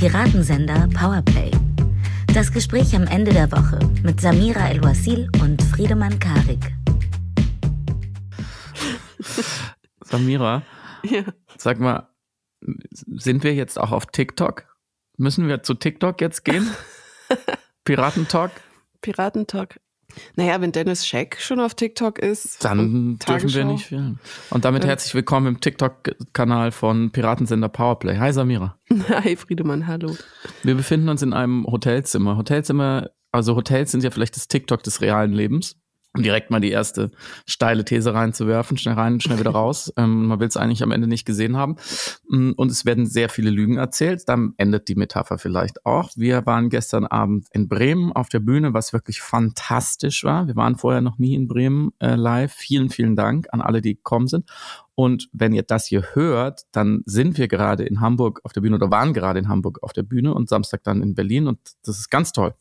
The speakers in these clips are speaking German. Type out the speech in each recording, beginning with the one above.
Piratensender Powerplay. Das Gespräch am Ende der Woche mit Samira El-Wasil und Friedemann Karik. Samira, ja. sag mal, sind wir jetzt auch auf TikTok? Müssen wir zu TikTok jetzt gehen? Piratentalk? Piratentalk. Naja, wenn Dennis Scheck schon auf TikTok ist, dann dürfen wir nicht filmen. Und damit herzlich willkommen im TikTok-Kanal von Piratensender Powerplay. Hi Samira. Hi Friedemann, hallo. Wir befinden uns in einem Hotelzimmer. Hotelzimmer, also Hotels sind ja vielleicht das TikTok des realen Lebens um direkt mal die erste steile These reinzuwerfen, schnell rein, schnell wieder raus. Ähm, man will es eigentlich am Ende nicht gesehen haben. Mm, und es werden sehr viele Lügen erzählt. Dann endet die Metapher vielleicht auch. Wir waren gestern Abend in Bremen auf der Bühne, was wirklich fantastisch war. Wir waren vorher noch nie in Bremen äh, live. Vielen, vielen Dank an alle, die gekommen sind. Und wenn ihr das hier hört, dann sind wir gerade in Hamburg auf der Bühne oder waren gerade in Hamburg auf der Bühne und Samstag dann in Berlin. Und das ist ganz toll.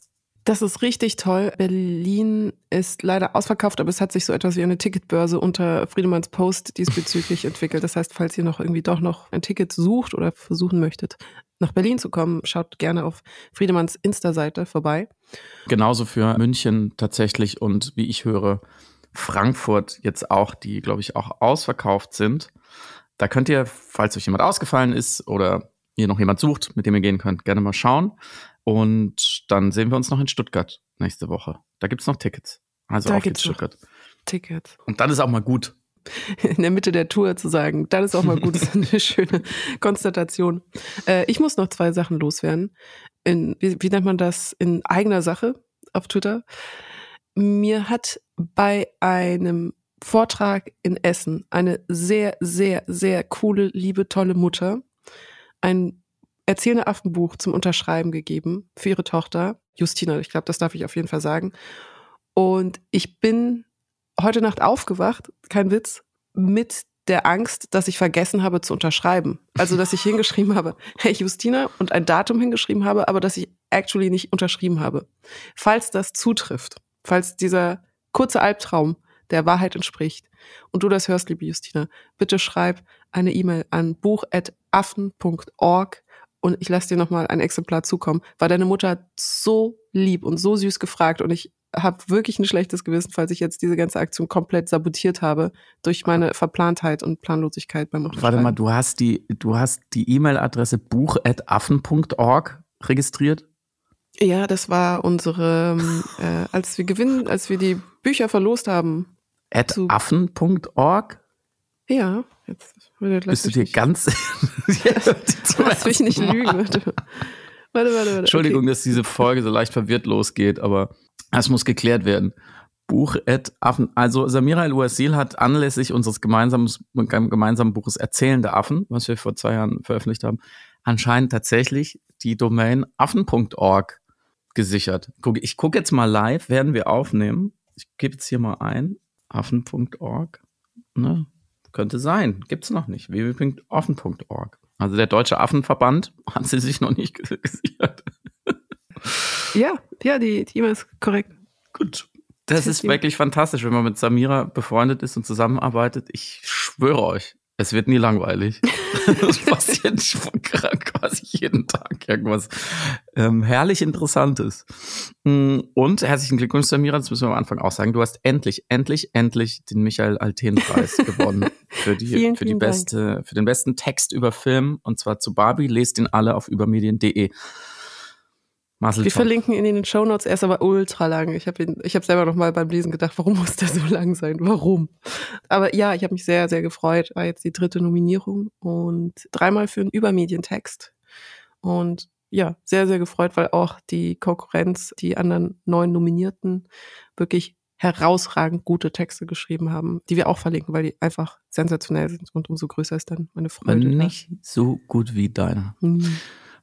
Das ist richtig toll. Berlin ist leider ausverkauft, aber es hat sich so etwas wie eine Ticketbörse unter Friedemanns Post diesbezüglich entwickelt. Das heißt, falls ihr noch irgendwie doch noch ein Ticket sucht oder versuchen möchtet, nach Berlin zu kommen, schaut gerne auf Friedemanns Insta-Seite vorbei. Genauso für München tatsächlich und wie ich höre, Frankfurt jetzt auch, die, glaube ich, auch ausverkauft sind. Da könnt ihr, falls euch jemand ausgefallen ist oder ihr noch jemand sucht, mit dem ihr gehen könnt, gerne mal schauen. Und dann sehen wir uns noch in Stuttgart nächste Woche. Da gibt es noch Tickets. Also da auf geht's Stuttgart. Tickets. Und dann ist auch mal gut. In der Mitte der Tour zu sagen, dann ist auch mal gut, das ist eine schöne Konstatation. Äh, ich muss noch zwei Sachen loswerden. In, wie, wie nennt man das? In eigener Sache auf Twitter. Mir hat bei einem Vortrag in Essen eine sehr, sehr, sehr coole, liebe, tolle Mutter ein Erzählende Affenbuch zum Unterschreiben gegeben für ihre Tochter, Justina. Ich glaube, das darf ich auf jeden Fall sagen. Und ich bin heute Nacht aufgewacht, kein Witz, mit der Angst, dass ich vergessen habe zu unterschreiben. Also, dass ich hingeschrieben habe, hey Justina und ein Datum hingeschrieben habe, aber dass ich actually nicht unterschrieben habe. Falls das zutrifft, falls dieser kurze Albtraum der Wahrheit entspricht und du das hörst, liebe Justina, bitte schreib eine E-Mail an buch.affen.org und ich lasse dir nochmal ein Exemplar zukommen, weil deine Mutter so lieb und so süß gefragt und ich habe wirklich ein schlechtes Gewissen, falls ich jetzt diese ganze Aktion komplett sabotiert habe durch meine Verplantheit und Planlosigkeit beim Unterschreiben. Warte mal, du hast die, du hast die E-Mail-Adresse buch.affen.org registriert? Ja, das war unsere, ähm, äh, als wir gewinnen, als wir die Bücher verlost haben. At affen.org? Ja, jetzt bist du dir ganz. Lass mich nicht lügen. Warte, warte, warte. Entschuldigung, okay. dass diese Folge so leicht verwirrt losgeht, aber es muss geklärt werden. Buch at Affen. Also Samira El-Ouasil hat anlässlich unseres gemeinsamen, gemeinsamen Buches Erzählende Affen, was wir vor zwei Jahren veröffentlicht haben, anscheinend tatsächlich die Domain affen.org gesichert. Ich gucke jetzt mal live, werden wir aufnehmen. Ich gebe jetzt hier mal ein, affen.org. Ne? Könnte sein. Gibt es noch nicht. www.offen.org. Also der Deutsche Affenverband hat sie sich noch nicht gesichert. Ja, ja, die, die E-Mail ist korrekt. Gut. Das, das ist wirklich fantastisch, wenn man mit Samira befreundet ist und zusammenarbeitet. Ich schwöre euch, es wird nie langweilig. Es passiert quasi jeden Tag irgendwas ähm, herrlich Interessantes. Mm, und herzlichen Glückwunsch, Samira, das müssen wir am Anfang auch sagen. Du hast endlich, endlich, endlich den Michael Alten-Preis gewonnen für die, vielen, für die beste, für den besten Text über Film und zwar zu Barbie. Lest ihn alle auf übermedien.de. Marcel Wir verlinken ihn in den Show Notes. Er ist aber ultra lang. Ich habe ich hab selber noch mal beim Lesen gedacht, warum muss der so lang sein? Warum? Aber ja, ich habe mich sehr, sehr gefreut. War jetzt die dritte Nominierung und dreimal für einen Übermedientext. Und ja, sehr, sehr gefreut, weil auch die Konkurrenz, die anderen neun Nominierten wirklich herausragend gute Texte geschrieben haben, die wir auch verlinken, weil die einfach sensationell sind und umso größer ist dann meine Freude. Nicht so gut wie deiner. Mhm.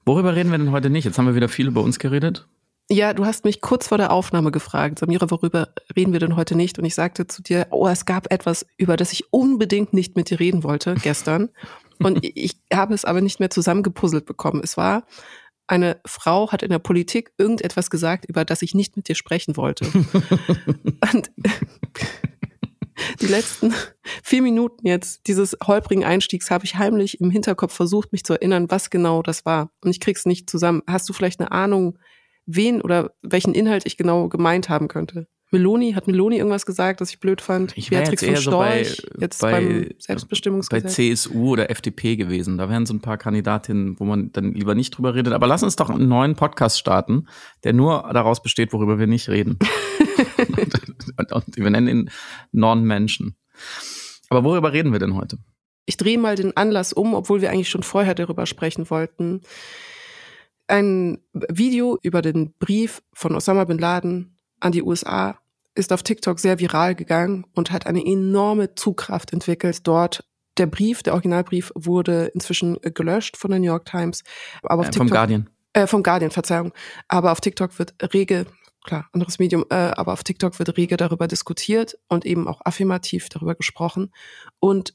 Worüber reden wir denn heute nicht? Jetzt haben wir wieder viel über uns geredet. Ja, du hast mich kurz vor der Aufnahme gefragt, Samira, worüber reden wir denn heute nicht? Und ich sagte zu dir, oh, es gab etwas, über das ich unbedingt nicht mit dir reden wollte gestern. Und ich habe es aber nicht mehr zusammengepuzzelt bekommen. Es war, eine Frau hat in der Politik irgendetwas gesagt, über das ich nicht mit dir sprechen wollte. Und die letzten vier Minuten jetzt dieses holprigen Einstiegs habe ich heimlich im Hinterkopf versucht, mich zu erinnern, was genau das war. Und ich krieg's nicht zusammen. Hast du vielleicht eine Ahnung, wen oder welchen Inhalt ich genau gemeint haben könnte? Meloni, hat Meloni irgendwas gesagt, das ich blöd fand? Ich Beatrix jetzt von Storch, so bei, jetzt bei, beim Selbstbestimmungsgesetz. Bei CSU oder FDP gewesen. Da wären so ein paar Kandidatinnen, wo man dann lieber nicht drüber redet. Aber lass uns doch einen neuen Podcast starten, der nur daraus besteht, worüber wir nicht reden. und, und wir nennen ihn Non-Menschen. Aber worüber reden wir denn heute? Ich drehe mal den Anlass um, obwohl wir eigentlich schon vorher darüber sprechen wollten. Ein Video über den Brief von Osama bin Laden an die USA ist auf TikTok sehr viral gegangen und hat eine enorme Zugkraft entwickelt dort. Der Brief, der Originalbrief, wurde inzwischen gelöscht von der New York Times. Aber auf äh, TikTok, vom Guardian. Äh, vom Guardian, Verzeihung. Aber auf TikTok wird rege, klar, anderes Medium, äh, aber auf TikTok wird rege darüber diskutiert und eben auch affirmativ darüber gesprochen. Und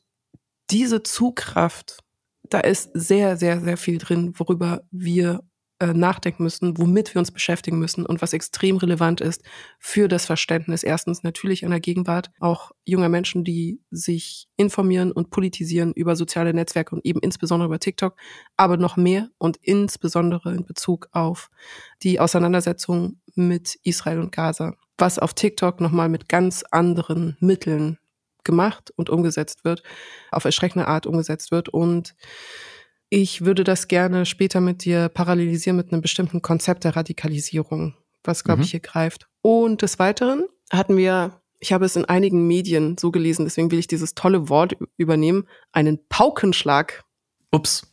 diese Zugkraft, da ist sehr, sehr, sehr viel drin, worüber wir äh, nachdenken müssen, womit wir uns beschäftigen müssen und was extrem relevant ist für das Verständnis erstens natürlich einer Gegenwart, auch junger Menschen, die sich informieren und politisieren über soziale Netzwerke und eben insbesondere über TikTok, aber noch mehr und insbesondere in Bezug auf die Auseinandersetzung mit Israel und Gaza, was auf TikTok nochmal mit ganz anderen Mitteln gemacht und umgesetzt wird, auf erschreckende Art umgesetzt wird und ich würde das gerne später mit dir parallelisieren mit einem bestimmten Konzept der Radikalisierung, was, glaube mhm. ich, hier greift. Und des Weiteren hatten wir, ich habe es in einigen Medien so gelesen, deswegen will ich dieses tolle Wort übernehmen, einen Paukenschlag. Ups,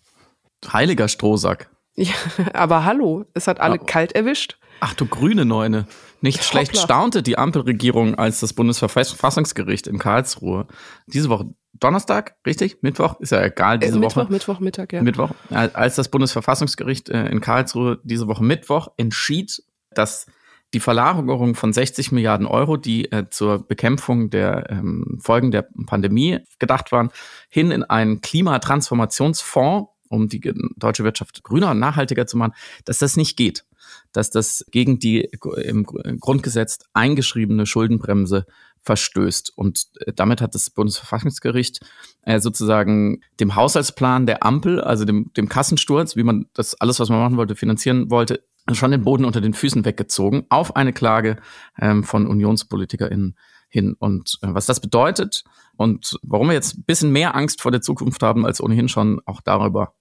heiliger Strohsack. Ja, aber hallo, es hat alle ja. kalt erwischt. Ach du grüne Neune. Nicht schlecht staunte die Ampelregierung, als das Bundesverfassungsgericht in Karlsruhe diese Woche Donnerstag, richtig? Mittwoch? Ist ja egal, diese äh, Mittwoch, Woche. Mittwoch, Mittag, ja. Mittwoch. Als das Bundesverfassungsgericht äh, in Karlsruhe diese Woche Mittwoch entschied, dass die Verlagerung von 60 Milliarden Euro, die äh, zur Bekämpfung der ähm, Folgen der Pandemie gedacht waren, hin in einen Klimatransformationsfonds, um die deutsche Wirtschaft grüner und nachhaltiger zu machen, dass das nicht geht. Dass das gegen die im Grundgesetz eingeschriebene Schuldenbremse verstößt. Und äh, damit hat das Bundesverfassungsgericht äh, sozusagen dem Haushaltsplan der Ampel, also dem, dem Kassensturz, wie man das alles, was man machen wollte, finanzieren wollte, schon den Boden unter den Füßen weggezogen auf eine Klage ähm, von UnionspolitikerInnen hin. Und äh, was das bedeutet und warum wir jetzt ein bisschen mehr Angst vor der Zukunft haben als ohnehin schon, auch darüber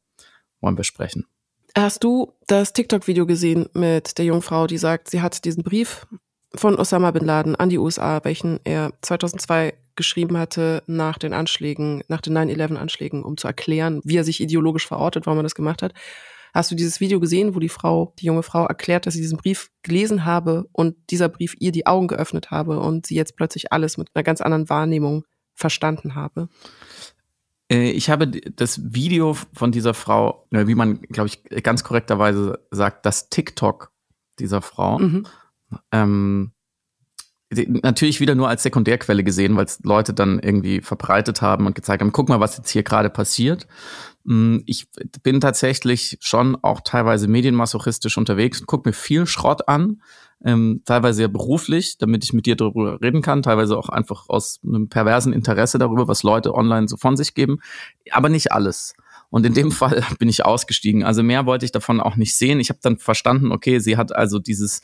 wollen wir sprechen. Hast du das TikTok-Video gesehen mit der Jungfrau, die sagt, sie hat diesen Brief von Osama bin Laden an die USA, welchen er 2002 geschrieben hatte nach den Anschlägen, nach den 9-11-Anschlägen, um zu erklären, wie er sich ideologisch verortet, warum er das gemacht hat. Hast du dieses Video gesehen, wo die Frau, die junge Frau erklärt, dass sie diesen Brief gelesen habe und dieser Brief ihr die Augen geöffnet habe und sie jetzt plötzlich alles mit einer ganz anderen Wahrnehmung verstanden habe? Äh, ich habe das Video von dieser Frau, äh, wie man, glaube ich, ganz korrekterweise sagt, das TikTok dieser Frau. Mhm ähm, natürlich wieder nur als Sekundärquelle gesehen, weil es Leute dann irgendwie verbreitet haben und gezeigt haben, guck mal, was jetzt hier gerade passiert. Mm, ich bin tatsächlich schon auch teilweise medienmasochistisch unterwegs und gucke mir viel Schrott an, ähm, teilweise ja beruflich, damit ich mit dir darüber reden kann, teilweise auch einfach aus einem perversen Interesse darüber, was Leute online so von sich geben, aber nicht alles. Und in dem Fall bin ich ausgestiegen. Also mehr wollte ich davon auch nicht sehen. Ich habe dann verstanden, okay, sie hat also dieses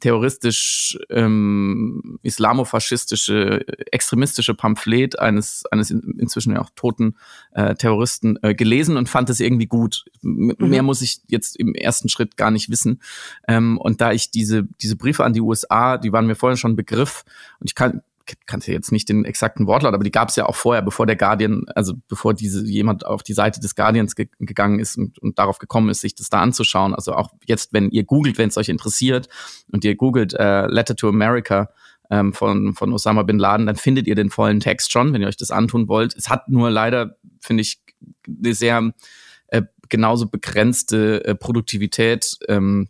terroristisch ähm, islamofaschistische extremistische Pamphlet eines eines inzwischen ja auch toten äh, Terroristen äh, gelesen und fand es irgendwie gut. M mhm. Mehr muss ich jetzt im ersten Schritt gar nicht wissen. Ähm, und da ich diese diese Briefe an die USA, die waren mir vorher schon ein Begriff und ich kann kannte jetzt nicht den exakten Wortlaut, aber die gab es ja auch vorher, bevor der Guardian, also bevor diese jemand auf die Seite des Guardians ge gegangen ist und, und darauf gekommen ist, sich das da anzuschauen. Also auch jetzt, wenn ihr googelt, wenn es euch interessiert und ihr googelt äh, Letter to America ähm, von, von Osama bin Laden, dann findet ihr den vollen Text schon, wenn ihr euch das antun wollt. Es hat nur leider, finde ich, eine sehr äh, genauso begrenzte äh, Produktivität. Ähm,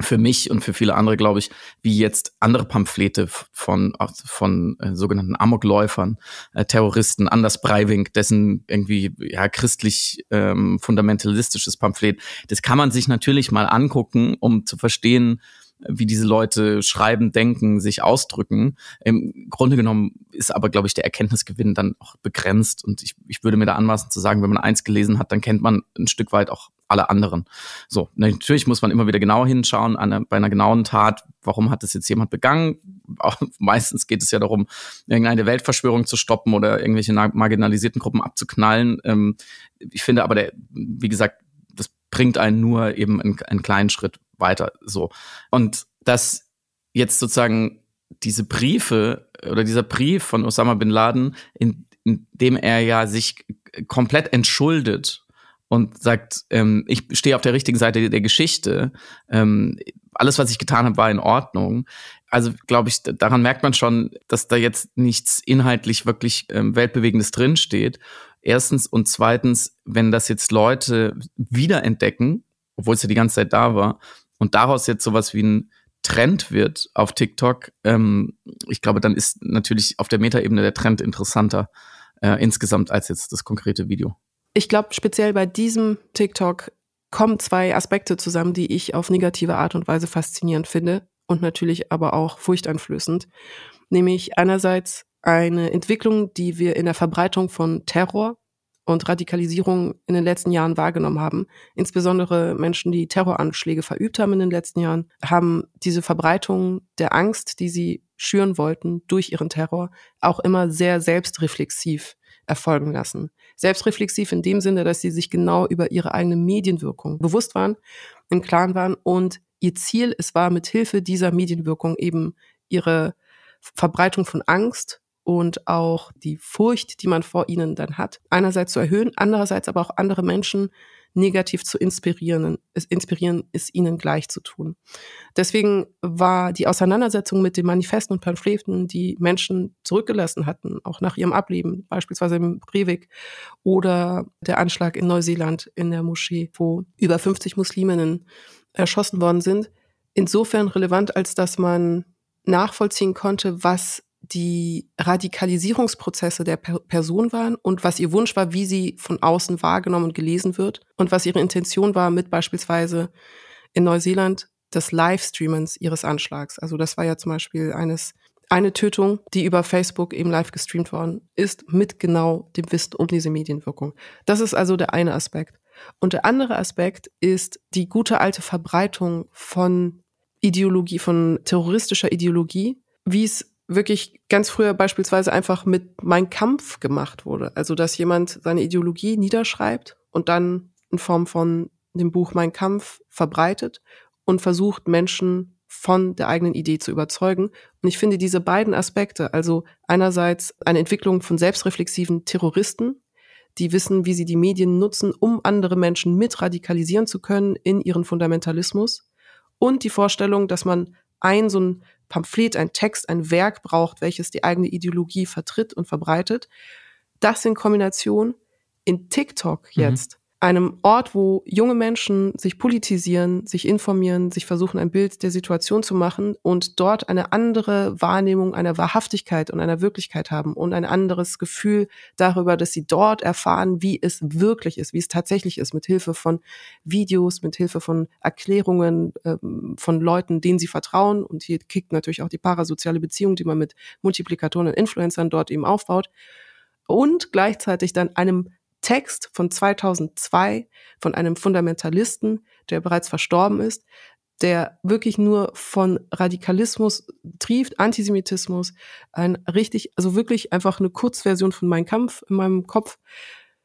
für mich und für viele andere, glaube ich, wie jetzt andere Pamphlete von, von äh, sogenannten Amokläufern, äh, Terroristen, Anders Breivik, dessen irgendwie ja christlich ähm, fundamentalistisches Pamphlet. Das kann man sich natürlich mal angucken, um zu verstehen, wie diese Leute schreiben, denken, sich ausdrücken. Im Grunde genommen ist aber, glaube ich, der Erkenntnisgewinn dann auch begrenzt. Und ich, ich würde mir da anmaßen zu sagen, wenn man eins gelesen hat, dann kennt man ein Stück weit auch alle anderen. So, natürlich muss man immer wieder genau hinschauen einer, bei einer genauen Tat, warum hat das jetzt jemand begangen? Auch meistens geht es ja darum, irgendeine Weltverschwörung zu stoppen oder irgendwelche marginalisierten Gruppen abzuknallen. Ähm, ich finde aber, der, wie gesagt, das bringt einen nur eben einen, einen kleinen Schritt weiter. So. Und dass jetzt sozusagen diese Briefe oder dieser Brief von Osama bin Laden, in, in dem er ja sich komplett entschuldet und sagt, ähm, ich stehe auf der richtigen Seite der Geschichte. Ähm, alles, was ich getan habe, war in Ordnung. Also glaube ich, daran merkt man schon, dass da jetzt nichts inhaltlich wirklich ähm, weltbewegendes drinsteht. Erstens und zweitens, wenn das jetzt Leute wiederentdecken, obwohl es ja die ganze Zeit da war, und daraus jetzt sowas wie ein Trend wird auf TikTok, ähm, ich glaube, dann ist natürlich auf der Metaebene der Trend interessanter äh, insgesamt als jetzt das konkrete Video ich glaube, speziell bei diesem TikTok kommen zwei Aspekte zusammen, die ich auf negative Art und Weise faszinierend finde und natürlich aber auch furchteinflößend. Nämlich einerseits eine Entwicklung, die wir in der Verbreitung von Terror und Radikalisierung in den letzten Jahren wahrgenommen haben. Insbesondere Menschen, die Terroranschläge verübt haben in den letzten Jahren, haben diese Verbreitung der Angst, die sie schüren wollten durch ihren Terror, auch immer sehr selbstreflexiv erfolgen lassen. Selbstreflexiv in dem Sinne, dass sie sich genau über ihre eigene Medienwirkung bewusst waren, im Klaren waren und ihr Ziel es war, mit Hilfe dieser Medienwirkung eben ihre Verbreitung von Angst und auch die Furcht, die man vor ihnen dann hat, einerseits zu erhöhen, andererseits aber auch andere Menschen negativ zu inspirieren, es inspirieren ist ihnen gleich zu tun. Deswegen war die Auseinandersetzung mit den Manifesten und Pamphleten, die Menschen zurückgelassen hatten, auch nach ihrem Ableben, beispielsweise im Breivik oder der Anschlag in Neuseeland in der Moschee, wo über 50 Musliminnen erschossen worden sind, insofern relevant, als dass man nachvollziehen konnte, was die Radikalisierungsprozesse der per Person waren und was ihr Wunsch war, wie sie von außen wahrgenommen und gelesen wird und was ihre Intention war mit beispielsweise in Neuseeland des Livestreamens ihres Anschlags. Also das war ja zum Beispiel eines eine Tötung, die über Facebook eben live gestreamt worden ist, mit genau dem Wissen um diese Medienwirkung. Das ist also der eine Aspekt. Und der andere Aspekt ist die gute alte Verbreitung von Ideologie, von terroristischer Ideologie, wie es wirklich ganz früher beispielsweise einfach mit Mein Kampf gemacht wurde. Also, dass jemand seine Ideologie niederschreibt und dann in Form von dem Buch Mein Kampf verbreitet und versucht, Menschen von der eigenen Idee zu überzeugen. Und ich finde diese beiden Aspekte, also einerseits eine Entwicklung von selbstreflexiven Terroristen, die wissen, wie sie die Medien nutzen, um andere Menschen mit radikalisieren zu können in ihren Fundamentalismus. Und die Vorstellung, dass man ein so ein Pamphlet, ein Text, ein Werk braucht, welches die eigene Ideologie vertritt und verbreitet. Das in Kombination in TikTok mhm. jetzt einem Ort, wo junge Menschen sich politisieren, sich informieren, sich versuchen, ein Bild der Situation zu machen und dort eine andere Wahrnehmung einer Wahrhaftigkeit und einer Wirklichkeit haben und ein anderes Gefühl darüber, dass sie dort erfahren, wie es wirklich ist, wie es tatsächlich ist, mit Hilfe von Videos, mit Hilfe von Erklärungen ähm, von Leuten, denen sie vertrauen. Und hier kickt natürlich auch die parasoziale Beziehung, die man mit Multiplikatoren und Influencern dort eben aufbaut. Und gleichzeitig dann einem Text von 2002 von einem Fundamentalisten, der bereits verstorben ist, der wirklich nur von Radikalismus trieft, Antisemitismus, ein richtig, also wirklich einfach eine Kurzversion von Mein Kampf in meinem Kopf,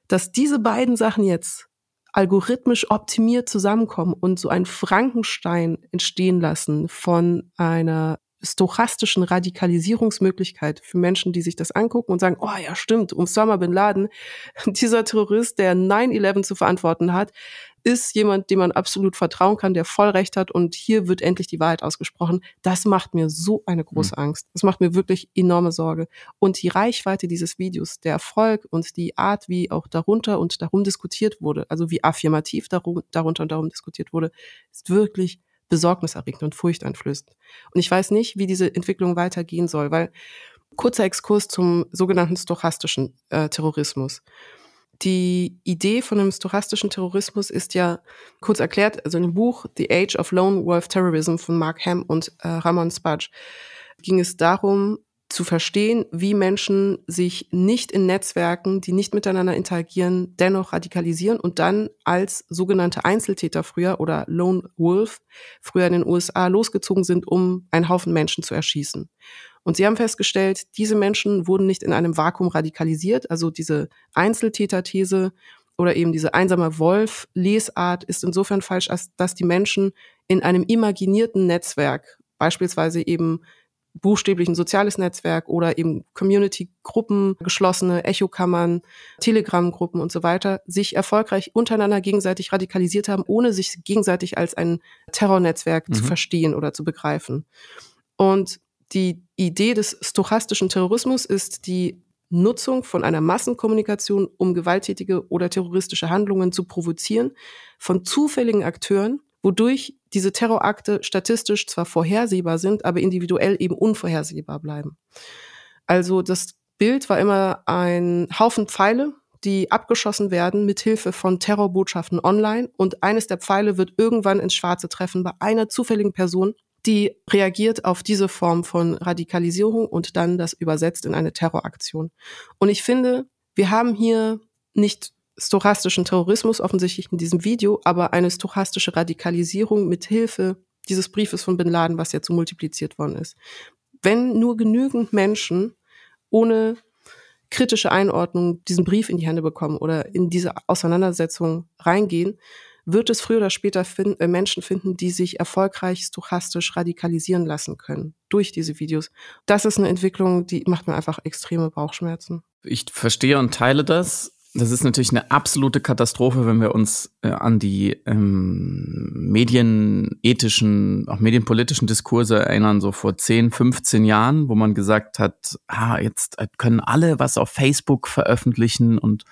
dass diese beiden Sachen jetzt algorithmisch optimiert zusammenkommen und so ein Frankenstein entstehen lassen von einer stochastischen Radikalisierungsmöglichkeit für Menschen, die sich das angucken und sagen, oh ja, stimmt, Osama bin Laden, dieser Terrorist, der 9-11 zu verantworten hat, ist jemand, dem man absolut vertrauen kann, der voll Recht hat und hier wird endlich die Wahrheit ausgesprochen. Das macht mir so eine große mhm. Angst. Das macht mir wirklich enorme Sorge. Und die Reichweite dieses Videos, der Erfolg und die Art, wie auch darunter und darum diskutiert wurde, also wie affirmativ darum, darunter und darum diskutiert wurde, ist wirklich besorgniserregend und furchteinflößend. Und ich weiß nicht, wie diese Entwicklung weitergehen soll, weil kurzer Exkurs zum sogenannten stochastischen äh, Terrorismus. die Idee von einem stochastischen Terrorismus ist ja kurz erklärt, also in dem Buch The Age of Lone Wolf Terrorism von Mark Ham und äh, Ramon Spudge ging es darum, zu verstehen, wie Menschen sich nicht in Netzwerken, die nicht miteinander interagieren, dennoch radikalisieren und dann als sogenannte Einzeltäter früher oder Lone Wolf früher in den USA losgezogen sind, um einen Haufen Menschen zu erschießen. Und sie haben festgestellt, diese Menschen wurden nicht in einem Vakuum radikalisiert, also diese Einzeltäter-These oder eben diese einsame Wolf-Lesart ist insofern falsch, als dass die Menschen in einem imaginierten Netzwerk, beispielsweise eben buchstäblich ein soziales Netzwerk oder eben Community-Gruppen, geschlossene Echokammern, Telegram-Gruppen und so weiter, sich erfolgreich untereinander gegenseitig radikalisiert haben, ohne sich gegenseitig als ein Terrornetzwerk mhm. zu verstehen oder zu begreifen. Und die Idee des stochastischen Terrorismus ist die Nutzung von einer Massenkommunikation, um gewalttätige oder terroristische Handlungen zu provozieren, von zufälligen Akteuren, wodurch diese Terrorakte statistisch zwar vorhersehbar sind, aber individuell eben unvorhersehbar bleiben. Also das Bild war immer ein Haufen Pfeile, die abgeschossen werden mit Hilfe von Terrorbotschaften online und eines der Pfeile wird irgendwann ins Schwarze treffen bei einer zufälligen Person, die reagiert auf diese Form von Radikalisierung und dann das übersetzt in eine Terroraktion. Und ich finde, wir haben hier nicht stochastischen Terrorismus offensichtlich in diesem Video, aber eine stochastische Radikalisierung mit Hilfe dieses Briefes von Bin Laden, was jetzt so multipliziert worden ist. Wenn nur genügend Menschen ohne kritische Einordnung diesen Brief in die Hände bekommen oder in diese Auseinandersetzung reingehen, wird es früher oder später find, äh, Menschen finden, die sich erfolgreich stochastisch radikalisieren lassen können durch diese Videos. Das ist eine Entwicklung, die macht mir einfach extreme Bauchschmerzen. Ich verstehe und teile das. Das ist natürlich eine absolute Katastrophe, wenn wir uns äh, an die ähm, medienethischen, auch medienpolitischen Diskurse erinnern, so vor 10, 15 Jahren, wo man gesagt hat, ah, jetzt können alle was auf Facebook veröffentlichen und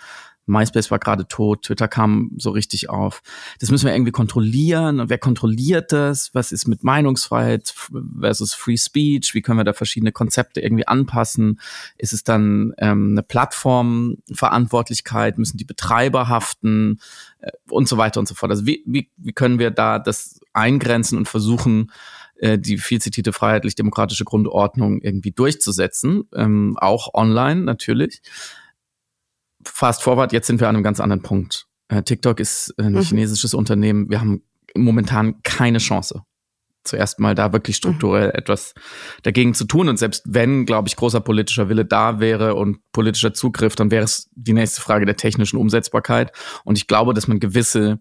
MySpace war gerade tot, Twitter kam so richtig auf. Das müssen wir irgendwie kontrollieren. Und wer kontrolliert das? Was ist mit Meinungsfreiheit versus Free Speech? Wie können wir da verschiedene Konzepte irgendwie anpassen? Ist es dann ähm, eine Plattformverantwortlichkeit? Müssen die Betreiber haften? Äh, und so weiter und so fort. Also wie, wie, wie können wir da das eingrenzen und versuchen, äh, die viel zitierte freiheitlich-demokratische Grundordnung irgendwie durchzusetzen? Ähm, auch online natürlich fast forward, jetzt sind wir an einem ganz anderen Punkt. Äh, TikTok ist ein mhm. chinesisches Unternehmen. Wir haben momentan keine Chance. Zuerst mal da wirklich strukturell mhm. etwas dagegen zu tun. Und selbst wenn, glaube ich, großer politischer Wille da wäre und politischer Zugriff, dann wäre es die nächste Frage der technischen Umsetzbarkeit. Und ich glaube, dass man gewisse,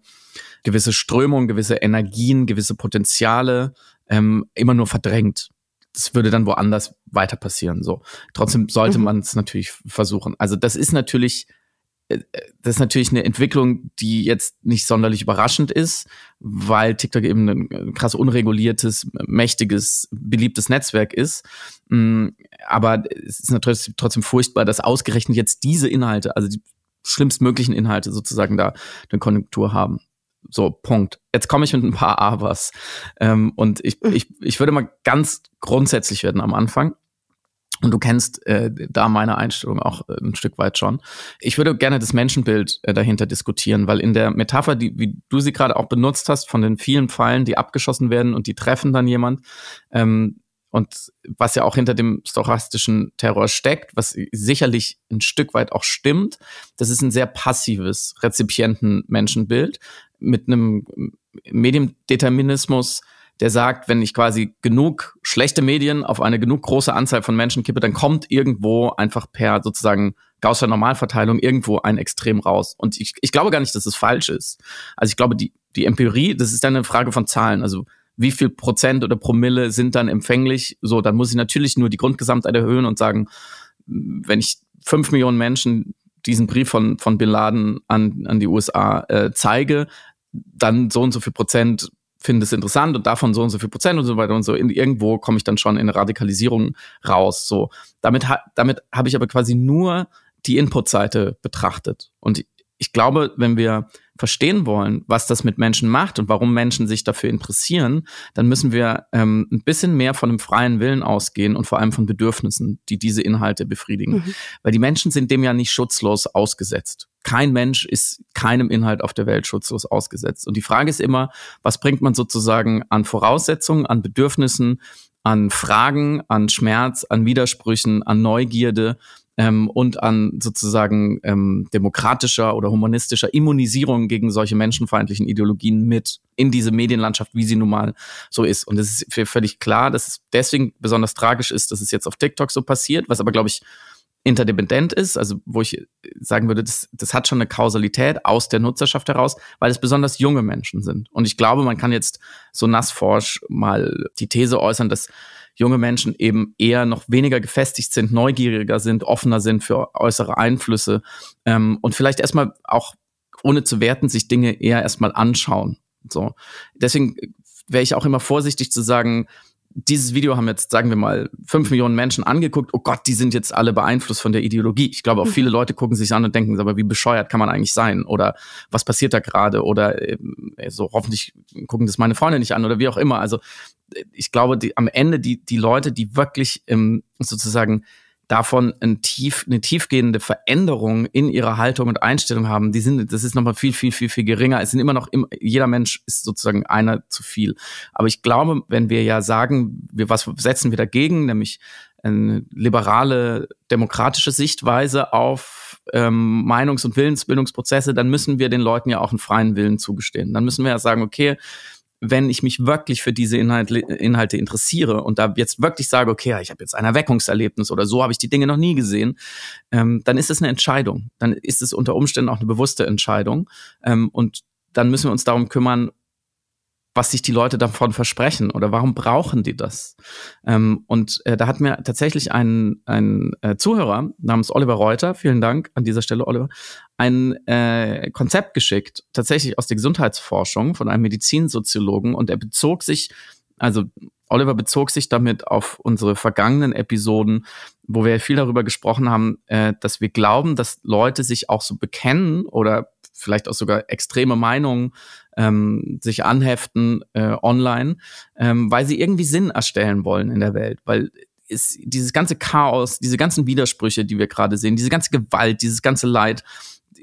gewisse Strömungen, gewisse Energien, gewisse Potenziale ähm, immer nur verdrängt das würde dann woanders weiter passieren. So. Trotzdem sollte mhm. man es natürlich versuchen. Also das ist natürlich, äh, das ist natürlich eine Entwicklung, die jetzt nicht sonderlich überraschend ist, weil TikTok eben ein krass unreguliertes, mächtiges, beliebtes Netzwerk ist. Mm, aber es ist natürlich trotzdem furchtbar, dass ausgerechnet jetzt diese Inhalte, also die schlimmstmöglichen Inhalte sozusagen da eine Konjunktur haben. So, Punkt. Jetzt komme ich mit ein paar Abers. Ähm, und ich, mhm. ich, ich würde mal ganz grundsätzlich werden am Anfang. Und du kennst äh, da meine Einstellung auch äh, ein Stück weit schon. Ich würde gerne das Menschenbild äh, dahinter diskutieren, weil in der Metapher, die, wie du sie gerade auch benutzt hast, von den vielen Pfeilen, die abgeschossen werden und die treffen dann jemand, ähm, und was ja auch hinter dem stochastischen Terror steckt, was sicherlich ein Stück weit auch stimmt, das ist ein sehr passives Rezipienten-Menschenbild mit einem Mediendeterminismus, der sagt, wenn ich quasi genug schlechte Medien auf eine genug große Anzahl von Menschen kippe, dann kommt irgendwo einfach per sozusagen Gaußer Normalverteilung irgendwo ein Extrem raus. Und ich, ich glaube gar nicht, dass es falsch ist. Also ich glaube, die, die Empirie, das ist dann eine Frage von Zahlen. Also wie viel Prozent oder Promille sind dann empfänglich. So, dann muss ich natürlich nur die Grundgesamtheit erhöhen und sagen, wenn ich fünf Millionen Menschen diesen Brief von, von Bin Laden an, an die USA äh, zeige, dann so und so viel Prozent finden es interessant und davon so und so viel Prozent und so weiter und so. In, irgendwo komme ich dann schon in eine Radikalisierung raus. So, damit, ha, damit habe ich aber quasi nur die Input-Seite betrachtet. Und ich glaube, wenn wir verstehen wollen, was das mit Menschen macht und warum Menschen sich dafür interessieren, dann müssen wir ähm, ein bisschen mehr von dem freien Willen ausgehen und vor allem von Bedürfnissen, die diese Inhalte befriedigen. Mhm. Weil die Menschen sind dem ja nicht schutzlos ausgesetzt. kein Mensch ist keinem Inhalt auf der Welt schutzlos ausgesetzt. Und die Frage ist immer, was bringt man sozusagen an Voraussetzungen, an Bedürfnissen, an Fragen, an Schmerz, an Widersprüchen, an Neugierde ähm, und an sozusagen ähm, demokratischer oder humanistischer Immunisierung gegen solche menschenfeindlichen Ideologien mit in diese Medienlandschaft, wie sie nun mal so ist. Und es ist völlig klar, dass es deswegen besonders tragisch ist, dass es jetzt auf TikTok so passiert, was aber, glaube ich, interdependent ist, also wo ich sagen würde, das, das hat schon eine Kausalität aus der Nutzerschaft heraus, weil es besonders junge Menschen sind. Und ich glaube, man kann jetzt so nassforsch mal die These äußern, dass junge Menschen eben eher noch weniger gefestigt sind, neugieriger sind, offener sind für äußere Einflüsse ähm, und vielleicht erstmal auch ohne zu werten sich Dinge eher erstmal anschauen. So. Deswegen wäre ich auch immer vorsichtig zu sagen, dieses Video haben jetzt, sagen wir mal, fünf Millionen Menschen angeguckt. Oh Gott, die sind jetzt alle beeinflusst von der Ideologie. Ich glaube, auch viele mhm. Leute gucken sich an und denken, aber wie bescheuert kann man eigentlich sein? Oder was passiert da gerade? Oder äh, so hoffentlich gucken das meine Freunde nicht an oder wie auch immer. Also ich glaube, die, am Ende die, die Leute, die wirklich ähm, sozusagen davon ein tief, eine tiefgehende Veränderung in ihrer Haltung und Einstellung haben, die sind, das ist nochmal viel, viel, viel, viel geringer. Es sind immer noch, jeder Mensch ist sozusagen einer zu viel. Aber ich glaube, wenn wir ja sagen, wir, was setzen wir dagegen, nämlich eine liberale, demokratische Sichtweise auf ähm, Meinungs- und Willensbildungsprozesse, dann müssen wir den Leuten ja auch einen freien Willen zugestehen. Dann müssen wir ja sagen, okay, wenn ich mich wirklich für diese Inhalte, Inhalte interessiere und da jetzt wirklich sage, okay, ich habe jetzt ein Erweckungserlebnis oder so habe ich die Dinge noch nie gesehen, ähm, dann ist es eine Entscheidung. Dann ist es unter Umständen auch eine bewusste Entscheidung. Ähm, und dann müssen wir uns darum kümmern, was sich die Leute davon versprechen oder warum brauchen die das? Ähm, und äh, da hat mir tatsächlich ein, ein äh, Zuhörer namens Oliver Reuter, vielen Dank an dieser Stelle, Oliver, ein äh, Konzept geschickt, tatsächlich aus der Gesundheitsforschung von einem Medizinsoziologen und er bezog sich, also Oliver bezog sich damit auf unsere vergangenen Episoden, wo wir viel darüber gesprochen haben, äh, dass wir glauben, dass Leute sich auch so bekennen oder vielleicht auch sogar extreme Meinungen ähm, sich anheften äh, online, ähm, weil sie irgendwie Sinn erstellen wollen in der Welt, weil ist dieses ganze Chaos, diese ganzen Widersprüche, die wir gerade sehen, diese ganze Gewalt, dieses ganze Leid,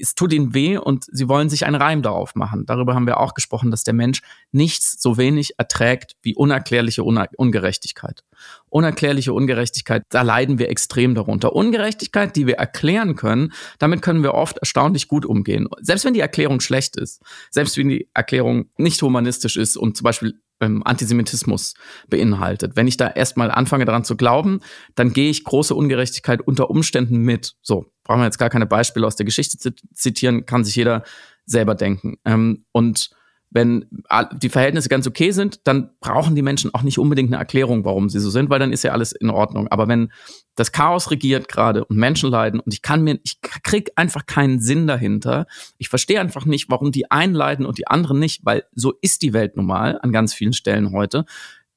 es tut ihnen weh und sie wollen sich einen Reim darauf machen. Darüber haben wir auch gesprochen, dass der Mensch nichts so wenig erträgt wie unerklärliche Ungerechtigkeit. Unerklärliche Ungerechtigkeit, da leiden wir extrem darunter. Ungerechtigkeit, die wir erklären können, damit können wir oft erstaunlich gut umgehen. Selbst wenn die Erklärung schlecht ist, selbst wenn die Erklärung nicht humanistisch ist und zum Beispiel ähm, Antisemitismus beinhaltet. Wenn ich da erstmal anfange daran zu glauben, dann gehe ich große Ungerechtigkeit unter Umständen mit. So, brauchen wir jetzt gar keine Beispiele aus der Geschichte zitieren, kann sich jeder selber denken. Ähm, und wenn die Verhältnisse ganz okay sind, dann brauchen die Menschen auch nicht unbedingt eine Erklärung, warum sie so sind, weil dann ist ja alles in Ordnung. Aber wenn das Chaos regiert gerade und Menschen leiden und ich kann mir, ich krieg einfach keinen Sinn dahinter. Ich verstehe einfach nicht, warum die einen leiden und die anderen nicht, weil so ist die Welt normal an ganz vielen Stellen heute.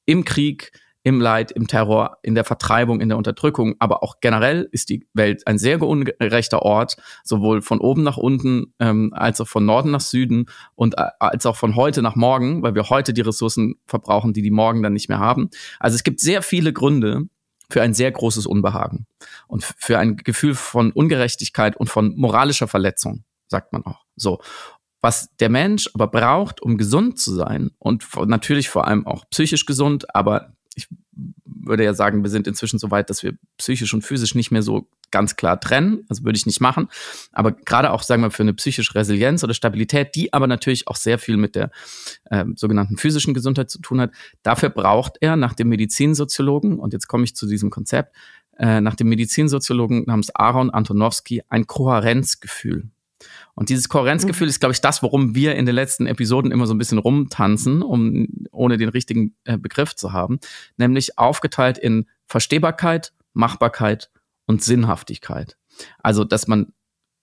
Im Krieg, im Leid, im Terror, in der Vertreibung, in der Unterdrückung, aber auch generell ist die Welt ein sehr ungerechter Ort, sowohl von oben nach unten ähm, als auch von Norden nach Süden und äh, als auch von heute nach morgen, weil wir heute die Ressourcen verbrauchen, die die morgen dann nicht mehr haben. Also es gibt sehr viele Gründe für ein sehr großes Unbehagen und für ein Gefühl von Ungerechtigkeit und von moralischer Verletzung, sagt man auch. So. Was der Mensch aber braucht, um gesund zu sein und natürlich vor allem auch psychisch gesund, aber ich würde ja sagen, wir sind inzwischen so weit, dass wir psychisch und physisch nicht mehr so ganz klar trennen. Also würde ich nicht machen. Aber gerade auch, sagen wir, für eine psychische Resilienz oder Stabilität, die aber natürlich auch sehr viel mit der äh, sogenannten physischen Gesundheit zu tun hat, dafür braucht er nach dem Medizinsoziologen, und jetzt komme ich zu diesem Konzept, äh, nach dem Medizinsoziologen namens Aaron Antonowski ein Kohärenzgefühl. Und dieses Kohärenzgefühl mhm. ist, glaube ich, das, worum wir in den letzten Episoden immer so ein bisschen rumtanzen, um ohne den richtigen äh, Begriff zu haben, nämlich aufgeteilt in Verstehbarkeit, Machbarkeit und Sinnhaftigkeit. Also, dass man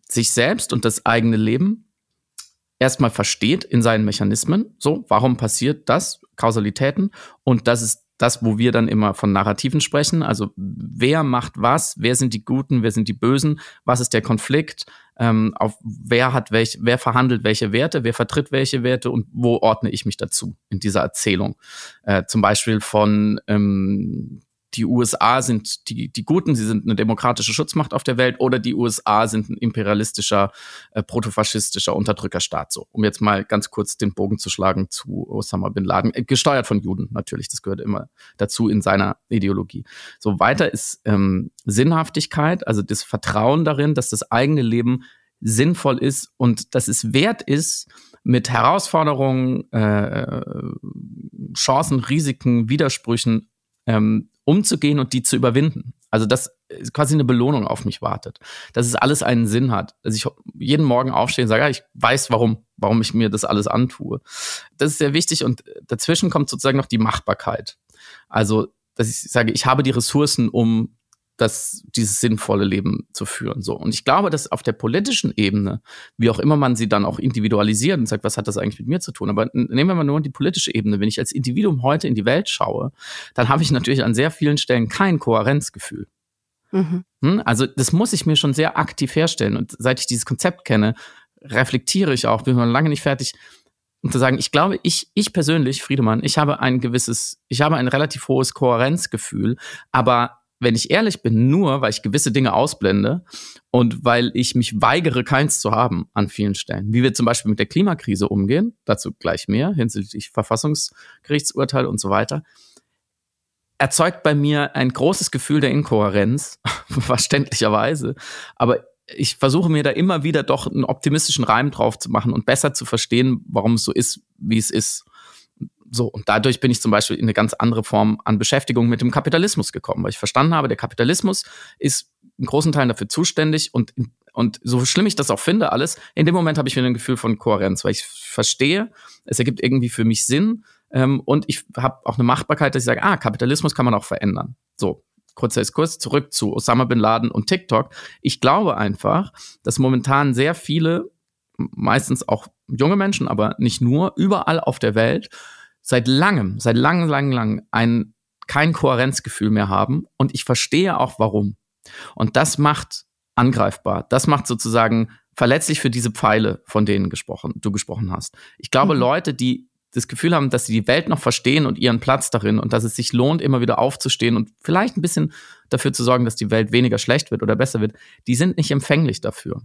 sich selbst und das eigene Leben erstmal versteht in seinen Mechanismen. So, warum passiert das? Kausalitäten. Und das ist das, wo wir dann immer von Narrativen sprechen. Also wer macht was, wer sind die Guten, wer sind die Bösen, was ist der Konflikt, ähm, auf wer hat welch, wer verhandelt welche Werte, wer vertritt welche Werte? Und wo ordne ich mich dazu in dieser Erzählung. Äh, zum Beispiel von ähm, die USA sind die, die Guten, sie sind eine demokratische Schutzmacht auf der Welt oder die USA sind ein imperialistischer, äh, protofaschistischer Unterdrückerstaat. So, um jetzt mal ganz kurz den Bogen zu schlagen zu Osama bin Laden, äh, gesteuert von Juden natürlich, das gehört immer dazu in seiner Ideologie. So weiter ist ähm, Sinnhaftigkeit, also das Vertrauen darin, dass das eigene Leben sinnvoll ist und dass es wert ist, mit Herausforderungen, äh, Chancen, Risiken, Widersprüchen ähm, umzugehen und die zu überwinden. Also dass quasi eine Belohnung auf mich wartet. Dass es alles einen Sinn hat. Dass ich jeden Morgen aufstehe und sage, ja, ich weiß, warum, warum ich mir das alles antue. Das ist sehr wichtig und dazwischen kommt sozusagen noch die Machbarkeit. Also, dass ich sage, ich habe die Ressourcen, um das, dieses sinnvolle Leben zu führen. So. Und ich glaube, dass auf der politischen Ebene, wie auch immer man sie dann auch individualisiert und sagt, was hat das eigentlich mit mir zu tun? Aber nehmen wir mal nur die politische Ebene. Wenn ich als Individuum heute in die Welt schaue, dann habe ich natürlich an sehr vielen Stellen kein Kohärenzgefühl. Mhm. Hm? Also das muss ich mir schon sehr aktiv herstellen. Und seit ich dieses Konzept kenne, reflektiere ich auch, bin noch lange nicht fertig, um zu sagen, ich glaube, ich, ich persönlich, Friedemann, ich habe ein gewisses, ich habe ein relativ hohes Kohärenzgefühl, aber wenn ich ehrlich bin, nur weil ich gewisse Dinge ausblende und weil ich mich weigere, keins zu haben an vielen Stellen. Wie wir zum Beispiel mit der Klimakrise umgehen, dazu gleich mehr hinsichtlich Verfassungsgerichtsurteil und so weiter, erzeugt bei mir ein großes Gefühl der Inkohärenz, verständlicherweise. Aber ich versuche mir da immer wieder doch einen optimistischen Reim drauf zu machen und besser zu verstehen, warum es so ist, wie es ist. So, und dadurch bin ich zum Beispiel in eine ganz andere Form an Beschäftigung mit dem Kapitalismus gekommen, weil ich verstanden habe, der Kapitalismus ist in großen Teilen dafür zuständig und, und so schlimm ich das auch finde, alles, in dem Moment habe ich wieder ein Gefühl von Kohärenz, weil ich verstehe, es ergibt irgendwie für mich Sinn ähm, und ich habe auch eine Machbarkeit, dass ich sage, ah, Kapitalismus kann man auch verändern. So, kurzer Exkurs zurück zu Osama bin Laden und TikTok. Ich glaube einfach, dass momentan sehr viele, meistens auch junge Menschen, aber nicht nur, überall auf der Welt seit langem, seit langem, langem, langem ein, kein Kohärenzgefühl mehr haben. Und ich verstehe auch warum. Und das macht angreifbar. Das macht sozusagen verletzlich für diese Pfeile, von denen gesprochen, du gesprochen hast. Ich glaube, mhm. Leute, die das Gefühl haben, dass sie die Welt noch verstehen und ihren Platz darin und dass es sich lohnt, immer wieder aufzustehen und vielleicht ein bisschen dafür zu sorgen, dass die Welt weniger schlecht wird oder besser wird, die sind nicht empfänglich dafür.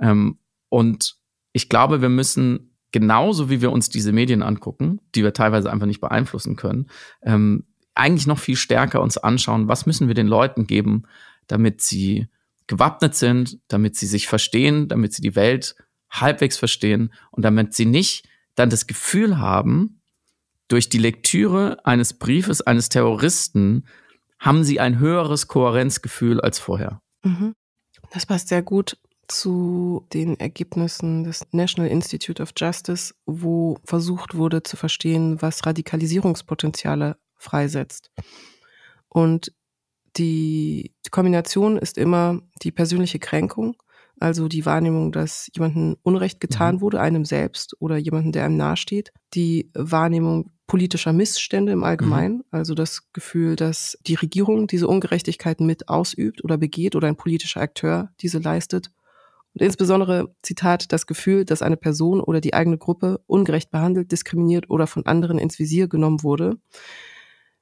Ähm, und ich glaube, wir müssen genauso wie wir uns diese Medien angucken, die wir teilweise einfach nicht beeinflussen können, ähm, eigentlich noch viel stärker uns anschauen, was müssen wir den Leuten geben, damit sie gewappnet sind, damit sie sich verstehen, damit sie die Welt halbwegs verstehen und damit sie nicht dann das Gefühl haben, durch die Lektüre eines Briefes eines Terroristen haben sie ein höheres Kohärenzgefühl als vorher. Mhm. Das passt sehr gut zu den Ergebnissen des National Institute of Justice, wo versucht wurde zu verstehen, was Radikalisierungspotenziale freisetzt. Und die, Kombination ist immer die persönliche Kränkung, also die Wahrnehmung, dass jemandem Unrecht getan mhm. wurde, einem selbst oder jemandem, der einem nahesteht, die Wahrnehmung politischer Missstände im Allgemeinen, mhm. also das Gefühl, dass die Regierung diese Ungerechtigkeiten mit ausübt oder begeht oder ein politischer Akteur diese leistet und insbesondere, Zitat, das Gefühl, dass eine Person oder die eigene Gruppe ungerecht behandelt, diskriminiert oder von anderen ins Visier genommen wurde,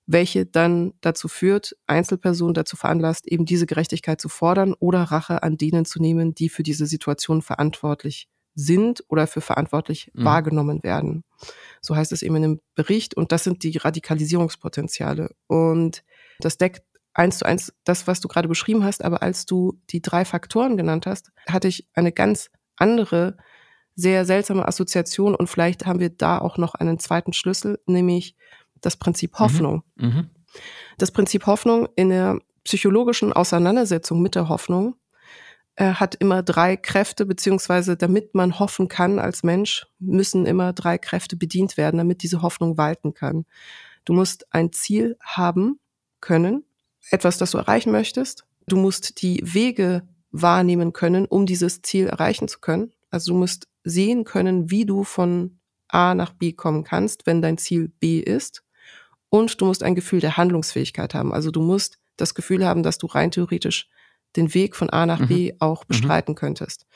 welche dann dazu führt, Einzelpersonen dazu veranlasst, eben diese Gerechtigkeit zu fordern oder Rache an denen zu nehmen, die für diese Situation verantwortlich sind oder für verantwortlich mhm. wahrgenommen werden. So heißt es eben in dem Bericht. Und das sind die Radikalisierungspotenziale. Und das deckt eins zu eins das, was du gerade beschrieben hast, aber als du die drei Faktoren genannt hast, hatte ich eine ganz andere, sehr seltsame Assoziation und vielleicht haben wir da auch noch einen zweiten Schlüssel, nämlich das Prinzip mhm. Hoffnung. Mhm. Das Prinzip Hoffnung in der psychologischen Auseinandersetzung mit der Hoffnung äh, hat immer drei Kräfte, beziehungsweise damit man hoffen kann als Mensch, müssen immer drei Kräfte bedient werden, damit diese Hoffnung walten kann. Du musst ein Ziel haben können, etwas, das du erreichen möchtest. Du musst die Wege wahrnehmen können, um dieses Ziel erreichen zu können. Also du musst sehen können, wie du von A nach B kommen kannst, wenn dein Ziel B ist. Und du musst ein Gefühl der Handlungsfähigkeit haben. Also du musst das Gefühl haben, dass du rein theoretisch den Weg von A nach mhm. B auch mhm. bestreiten mhm. könntest.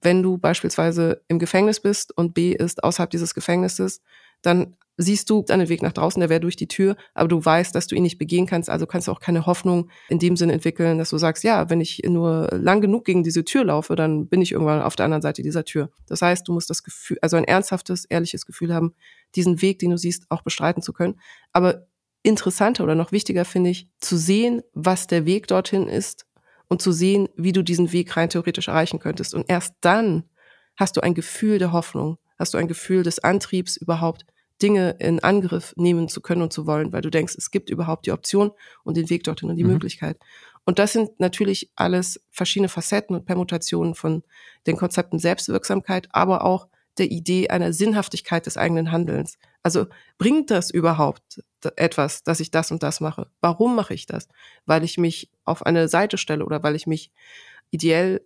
Wenn du beispielsweise im Gefängnis bist und B ist außerhalb dieses Gefängnisses, dann siehst du einen Weg nach draußen, der wäre durch die Tür, aber du weißt, dass du ihn nicht begehen kannst, also kannst du auch keine Hoffnung in dem Sinne entwickeln, dass du sagst, ja, wenn ich nur lang genug gegen diese Tür laufe, dann bin ich irgendwann auf der anderen Seite dieser Tür. Das heißt, du musst das Gefühl, also ein ernsthaftes, ehrliches Gefühl haben, diesen Weg, den du siehst, auch bestreiten zu können. Aber interessanter oder noch wichtiger finde ich, zu sehen, was der Weg dorthin ist und zu sehen, wie du diesen Weg rein theoretisch erreichen könntest. Und erst dann hast du ein Gefühl der Hoffnung, hast du ein Gefühl des Antriebs überhaupt, Dinge in Angriff nehmen zu können und zu wollen, weil du denkst, es gibt überhaupt die Option und den Weg dorthin und die mhm. Möglichkeit. Und das sind natürlich alles verschiedene Facetten und Permutationen von den Konzepten Selbstwirksamkeit, aber auch der Idee einer Sinnhaftigkeit des eigenen Handelns. Also bringt das überhaupt etwas, dass ich das und das mache? Warum mache ich das? Weil ich mich auf eine Seite stelle oder weil ich mich ideell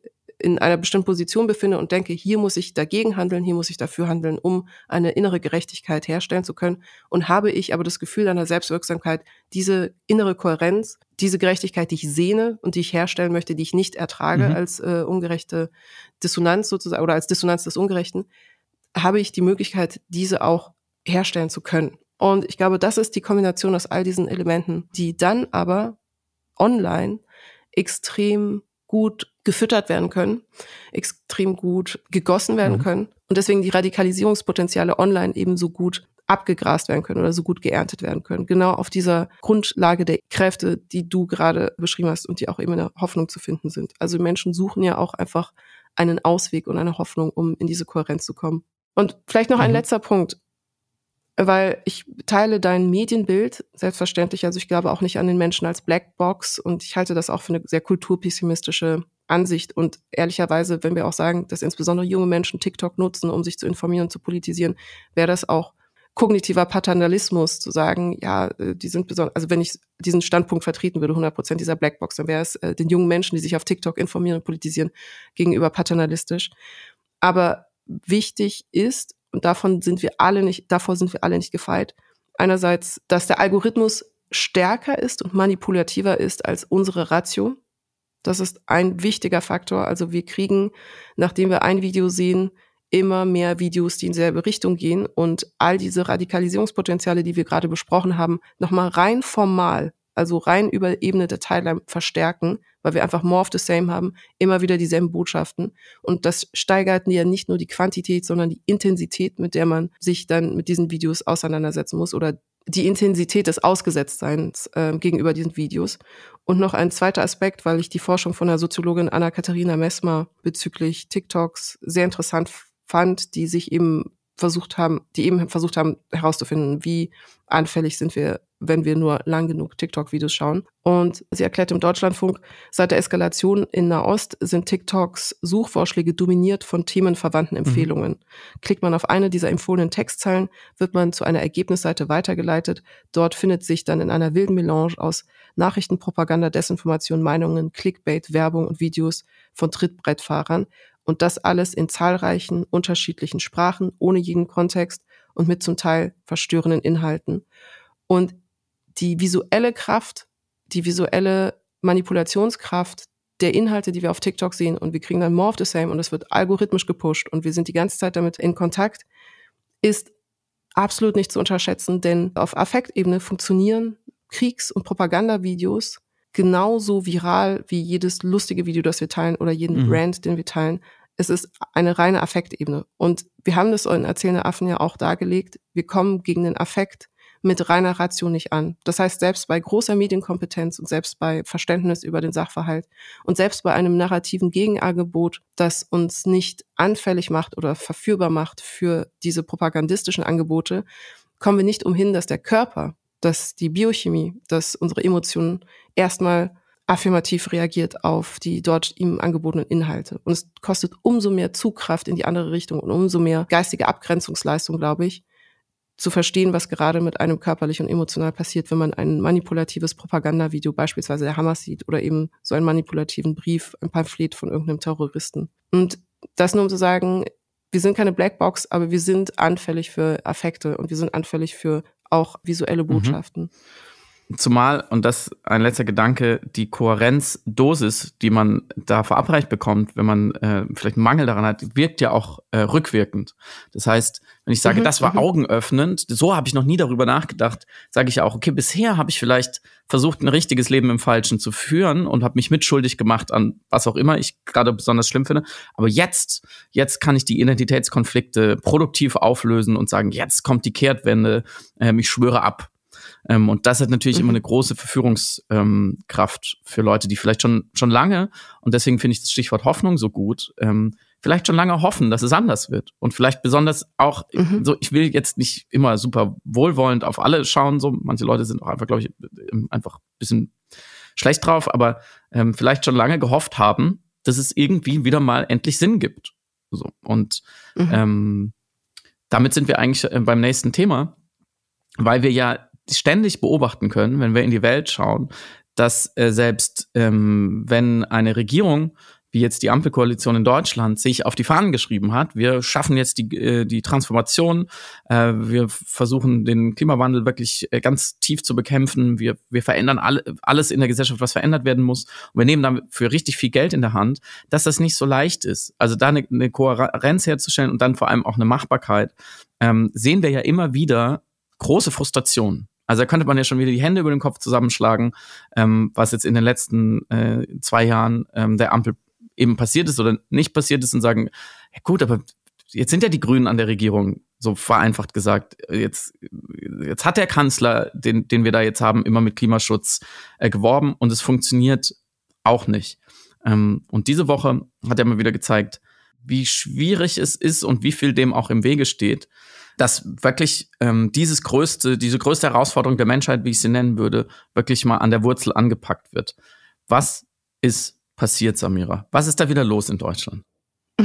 in einer bestimmten Position befinde und denke, hier muss ich dagegen handeln, hier muss ich dafür handeln, um eine innere Gerechtigkeit herstellen zu können. Und habe ich aber das Gefühl einer Selbstwirksamkeit, diese innere Kohärenz, diese Gerechtigkeit, die ich sehne und die ich herstellen möchte, die ich nicht ertrage mhm. als äh, ungerechte Dissonanz sozusagen oder als Dissonanz des Ungerechten, habe ich die Möglichkeit, diese auch herstellen zu können. Und ich glaube, das ist die Kombination aus all diesen Elementen, die dann aber online extrem gut gefüttert werden können, extrem gut gegossen werden mhm. können und deswegen die Radikalisierungspotenziale online eben so gut abgegrast werden können oder so gut geerntet werden können. Genau auf dieser Grundlage der Kräfte, die du gerade beschrieben hast und die auch eben in der Hoffnung zu finden sind. Also Menschen suchen ja auch einfach einen Ausweg und eine Hoffnung, um in diese Kohärenz zu kommen. Und vielleicht noch ein mhm. letzter Punkt weil ich teile dein Medienbild, selbstverständlich. Also ich glaube auch nicht an den Menschen als Blackbox und ich halte das auch für eine sehr kulturpessimistische Ansicht. Und ehrlicherweise, wenn wir auch sagen, dass insbesondere junge Menschen TikTok nutzen, um sich zu informieren und zu politisieren, wäre das auch kognitiver Paternalismus zu sagen, ja, äh, die sind besonders, also wenn ich diesen Standpunkt vertreten würde, 100 Prozent dieser Blackbox, dann wäre es äh, den jungen Menschen, die sich auf TikTok informieren und politisieren, gegenüber paternalistisch. Aber wichtig ist, und davon sind wir alle nicht, davor sind wir alle nicht gefeit. Einerseits, dass der Algorithmus stärker ist und manipulativer ist als unsere Ratio. Das ist ein wichtiger Faktor. Also wir kriegen, nachdem wir ein Video sehen, immer mehr Videos, die in dieselbe Richtung gehen und all diese Radikalisierungspotenziale, die wir gerade besprochen haben, nochmal rein formal also rein über Ebene der Teile verstärken, weil wir einfach more of the same haben, immer wieder dieselben Botschaften. Und das steigert ja nicht nur die Quantität, sondern die Intensität, mit der man sich dann mit diesen Videos auseinandersetzen muss oder die Intensität des Ausgesetztseins äh, gegenüber diesen Videos. Und noch ein zweiter Aspekt, weil ich die Forschung von der Soziologin Anna-Katharina Messmer bezüglich TikToks sehr interessant fand, die sich eben versucht haben, die eben versucht haben herauszufinden, wie anfällig sind wir, wenn wir nur lang genug TikTok-Videos schauen. Und sie erklärt im Deutschlandfunk, seit der Eskalation in Nahost sind TikToks Suchvorschläge dominiert von themenverwandten mhm. Empfehlungen. Mhm. Klickt man auf eine dieser empfohlenen Textzeilen, wird man zu einer Ergebnisseite weitergeleitet. Dort findet sich dann in einer wilden Melange aus Nachrichten, Propaganda, Desinformation, Meinungen, Clickbait, Werbung und Videos von Trittbrettfahrern und das alles in zahlreichen unterschiedlichen Sprachen, ohne jeden Kontext und mit zum Teil verstörenden Inhalten. Und die visuelle Kraft, die visuelle Manipulationskraft der Inhalte, die wir auf TikTok sehen und wir kriegen dann more of the same und es wird algorithmisch gepusht und wir sind die ganze Zeit damit in Kontakt, ist absolut nicht zu unterschätzen, denn auf Affektebene funktionieren Kriegs- und Propagandavideos genauso viral wie jedes lustige Video, das wir teilen oder jeden mhm. Brand, den wir teilen. Es ist eine reine Affektebene. Und wir haben das in Erzählende Affen ja auch dargelegt. Wir kommen gegen den Affekt mit reiner Ratio nicht an. Das heißt, selbst bei großer Medienkompetenz und selbst bei Verständnis über den Sachverhalt und selbst bei einem narrativen Gegenangebot, das uns nicht anfällig macht oder verführbar macht für diese propagandistischen Angebote, kommen wir nicht umhin, dass der Körper dass die Biochemie, dass unsere Emotionen erstmal affirmativ reagiert auf die dort ihm angebotenen Inhalte. Und es kostet umso mehr Zugkraft in die andere Richtung und umso mehr geistige Abgrenzungsleistung, glaube ich, zu verstehen, was gerade mit einem körperlich und emotional passiert, wenn man ein manipulatives Propagandavideo beispielsweise der Hamas sieht oder eben so einen manipulativen Brief, ein Pamphlet von irgendeinem Terroristen. Und das nur um zu sagen, wir sind keine Blackbox, aber wir sind anfällig für Affekte und wir sind anfällig für auch visuelle mhm. Botschaften. Mhm. Zumal, und das ein letzter Gedanke, die Kohärenzdosis, die man da verabreicht bekommt, wenn man äh, vielleicht einen Mangel daran hat, wirkt ja auch äh, rückwirkend. Das heißt, wenn ich sage, mhm, das war mhm. augenöffnend, so habe ich noch nie darüber nachgedacht, sage ich auch, okay, bisher habe ich vielleicht versucht, ein richtiges Leben im Falschen zu führen und habe mich mitschuldig gemacht an was auch immer ich gerade besonders schlimm finde. Aber jetzt, jetzt kann ich die Identitätskonflikte produktiv auflösen und sagen, jetzt kommt die Kehrtwende, ähm, ich schwöre ab. Ähm, und das hat natürlich mhm. immer eine große Verführungskraft ähm, für Leute, die vielleicht schon, schon lange, und deswegen finde ich das Stichwort Hoffnung so gut, ähm, vielleicht schon lange hoffen, dass es anders wird. Und vielleicht besonders auch, mhm. so, ich will jetzt nicht immer super wohlwollend auf alle schauen, so, manche Leute sind auch einfach, glaube ich, einfach ein bisschen schlecht drauf, aber ähm, vielleicht schon lange gehofft haben, dass es irgendwie wieder mal endlich Sinn gibt. So. Und mhm. ähm, damit sind wir eigentlich äh, beim nächsten Thema, weil wir ja ständig beobachten können, wenn wir in die Welt schauen, dass äh, selbst ähm, wenn eine Regierung wie jetzt die Ampelkoalition in Deutschland sich auf die Fahnen geschrieben hat. Wir schaffen jetzt die, äh, die Transformation. Äh, wir versuchen den Klimawandel wirklich äh, ganz tief zu bekämpfen. Wir, wir verändern alle, alles in der Gesellschaft, was verändert werden muss. Und wir nehmen dafür richtig viel Geld in der Hand, dass das nicht so leicht ist. Also da eine, eine Kohärenz herzustellen und dann vor allem auch eine Machbarkeit, ähm, sehen wir ja immer wieder große Frustration. Also da könnte man ja schon wieder die Hände über den Kopf zusammenschlagen, ähm, was jetzt in den letzten äh, zwei Jahren ähm, der Ampel eben passiert ist oder nicht passiert ist und sagen, ja gut, aber jetzt sind ja die Grünen an der Regierung, so vereinfacht gesagt. Jetzt, jetzt hat der Kanzler, den, den wir da jetzt haben, immer mit Klimaschutz äh, geworben und es funktioniert auch nicht. Ähm, und diese Woche hat er mal wieder gezeigt, wie schwierig es ist und wie viel dem auch im Wege steht, dass wirklich ähm, dieses größte, diese größte Herausforderung der Menschheit, wie ich sie nennen würde, wirklich mal an der Wurzel angepackt wird. Was ist passiert, Samira? Was ist da wieder los in Deutschland?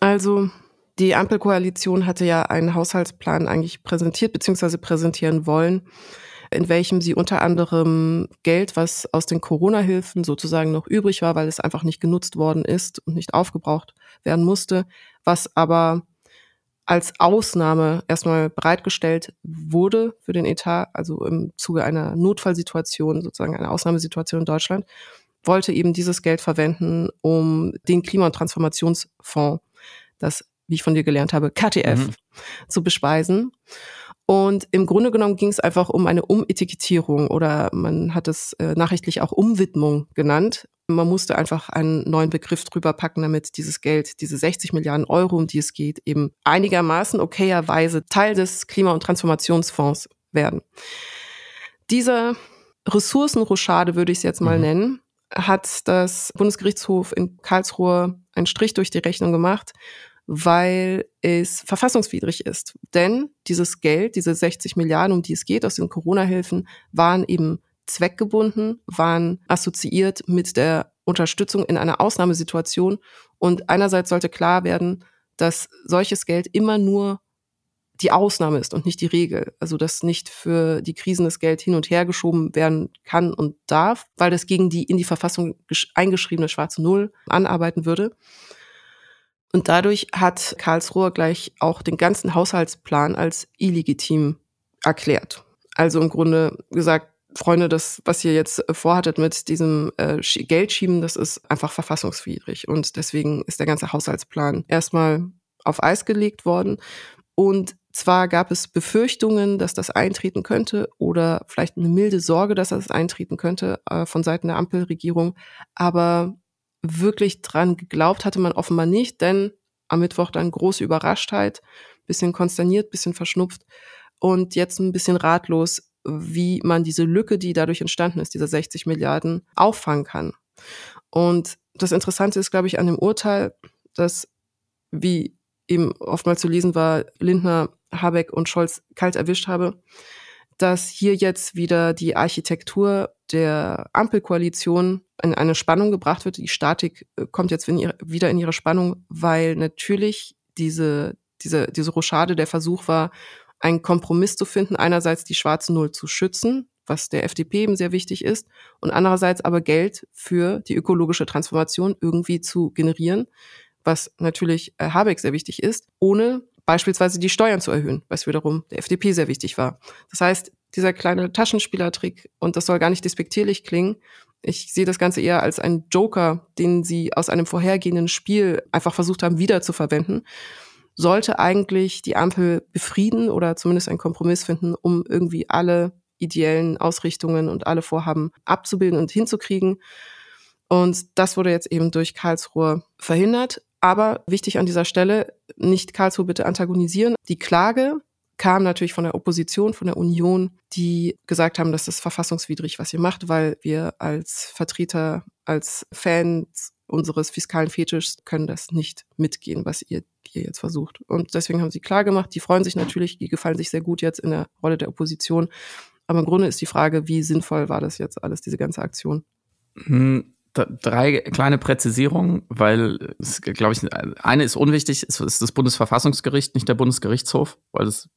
Also, die Ampelkoalition hatte ja einen Haushaltsplan eigentlich präsentiert bzw. präsentieren wollen, in welchem sie unter anderem Geld, was aus den Corona-Hilfen sozusagen noch übrig war, weil es einfach nicht genutzt worden ist und nicht aufgebraucht werden musste, was aber als Ausnahme erstmal bereitgestellt wurde für den Etat, also im Zuge einer Notfallsituation, sozusagen einer Ausnahmesituation in Deutschland, wollte eben dieses Geld verwenden, um den Klima- und Transformationsfonds, das, wie ich von dir gelernt habe, KTF, mhm. zu bespeisen. Und im Grunde genommen ging es einfach um eine Umetikettierung oder man hat es äh, nachrichtlich auch Umwidmung genannt. Man musste einfach einen neuen Begriff drüber packen, damit dieses Geld, diese 60 Milliarden Euro, um die es geht, eben einigermaßen okayerweise Teil des Klima- und Transformationsfonds werden. Diese Ressourcenrochade würde ich es jetzt mal mhm. nennen, hat das Bundesgerichtshof in Karlsruhe einen Strich durch die Rechnung gemacht, weil es verfassungswidrig ist. Denn dieses Geld, diese 60 Milliarden, um die es geht aus den Corona-Hilfen, waren eben zweckgebunden, waren assoziiert mit der Unterstützung in einer Ausnahmesituation. Und einerseits sollte klar werden, dass solches Geld immer nur die Ausnahme ist und nicht die Regel. Also dass nicht für die Krisen das Geld hin und her geschoben werden kann und darf, weil das gegen die in die Verfassung eingeschriebene schwarze Null anarbeiten würde. Und dadurch hat Karlsruhe gleich auch den ganzen Haushaltsplan als illegitim erklärt. Also im Grunde gesagt, Freunde, das, was ihr jetzt vorhattet mit diesem äh, Geldschieben, das ist einfach verfassungswidrig. Und deswegen ist der ganze Haushaltsplan erstmal auf Eis gelegt worden. Und zwar gab es Befürchtungen, dass das eintreten könnte oder vielleicht eine milde Sorge, dass das eintreten könnte äh, von Seiten der Ampelregierung. Aber wirklich dran geglaubt hatte man offenbar nicht, denn am Mittwoch dann große Überraschtheit, bisschen konsterniert, bisschen verschnupft und jetzt ein bisschen ratlos, wie man diese Lücke, die dadurch entstanden ist, diese 60 Milliarden, auffangen kann. Und das Interessante ist, glaube ich, an dem Urteil, dass, wie eben oftmals zu lesen war, Lindner Habeck und Scholz kalt erwischt habe, dass hier jetzt wieder die Architektur der Ampelkoalition in eine Spannung gebracht wird. Die Statik äh, kommt jetzt wieder in ihre Spannung, weil natürlich diese, diese, diese Rochade der Versuch war, einen Kompromiss zu finden, einerseits die schwarze Null zu schützen, was der FDP eben sehr wichtig ist, und andererseits aber Geld für die ökologische Transformation irgendwie zu generieren, was natürlich äh, Habeck sehr wichtig ist, ohne beispielsweise die Steuern zu erhöhen, was wiederum der FDP sehr wichtig war. Das heißt, dieser kleine Taschenspielertrick, und das soll gar nicht despektierlich klingen, ich sehe das Ganze eher als einen Joker, den sie aus einem vorhergehenden Spiel einfach versucht haben, wieder zu verwenden. Sollte eigentlich die Ampel befrieden oder zumindest einen Kompromiss finden, um irgendwie alle ideellen Ausrichtungen und alle Vorhaben abzubilden und hinzukriegen. Und das wurde jetzt eben durch Karlsruhe verhindert. Aber wichtig an dieser Stelle, nicht Karlsruhe bitte antagonisieren. Die Klage kam natürlich von der Opposition, von der Union, die gesagt haben, das ist verfassungswidrig, was ihr macht, weil wir als Vertreter, als Fans unseres fiskalen Fetischs können das nicht mitgehen, was ihr hier jetzt versucht. Und deswegen haben sie klar gemacht, die freuen sich natürlich, die gefallen sich sehr gut jetzt in der Rolle der Opposition. Aber im Grunde ist die Frage, wie sinnvoll war das jetzt alles, diese ganze Aktion? Hm, drei kleine Präzisierungen, weil es, glaube ich, eine ist unwichtig, es ist das Bundesverfassungsgericht, nicht der Bundesgerichtshof, weil es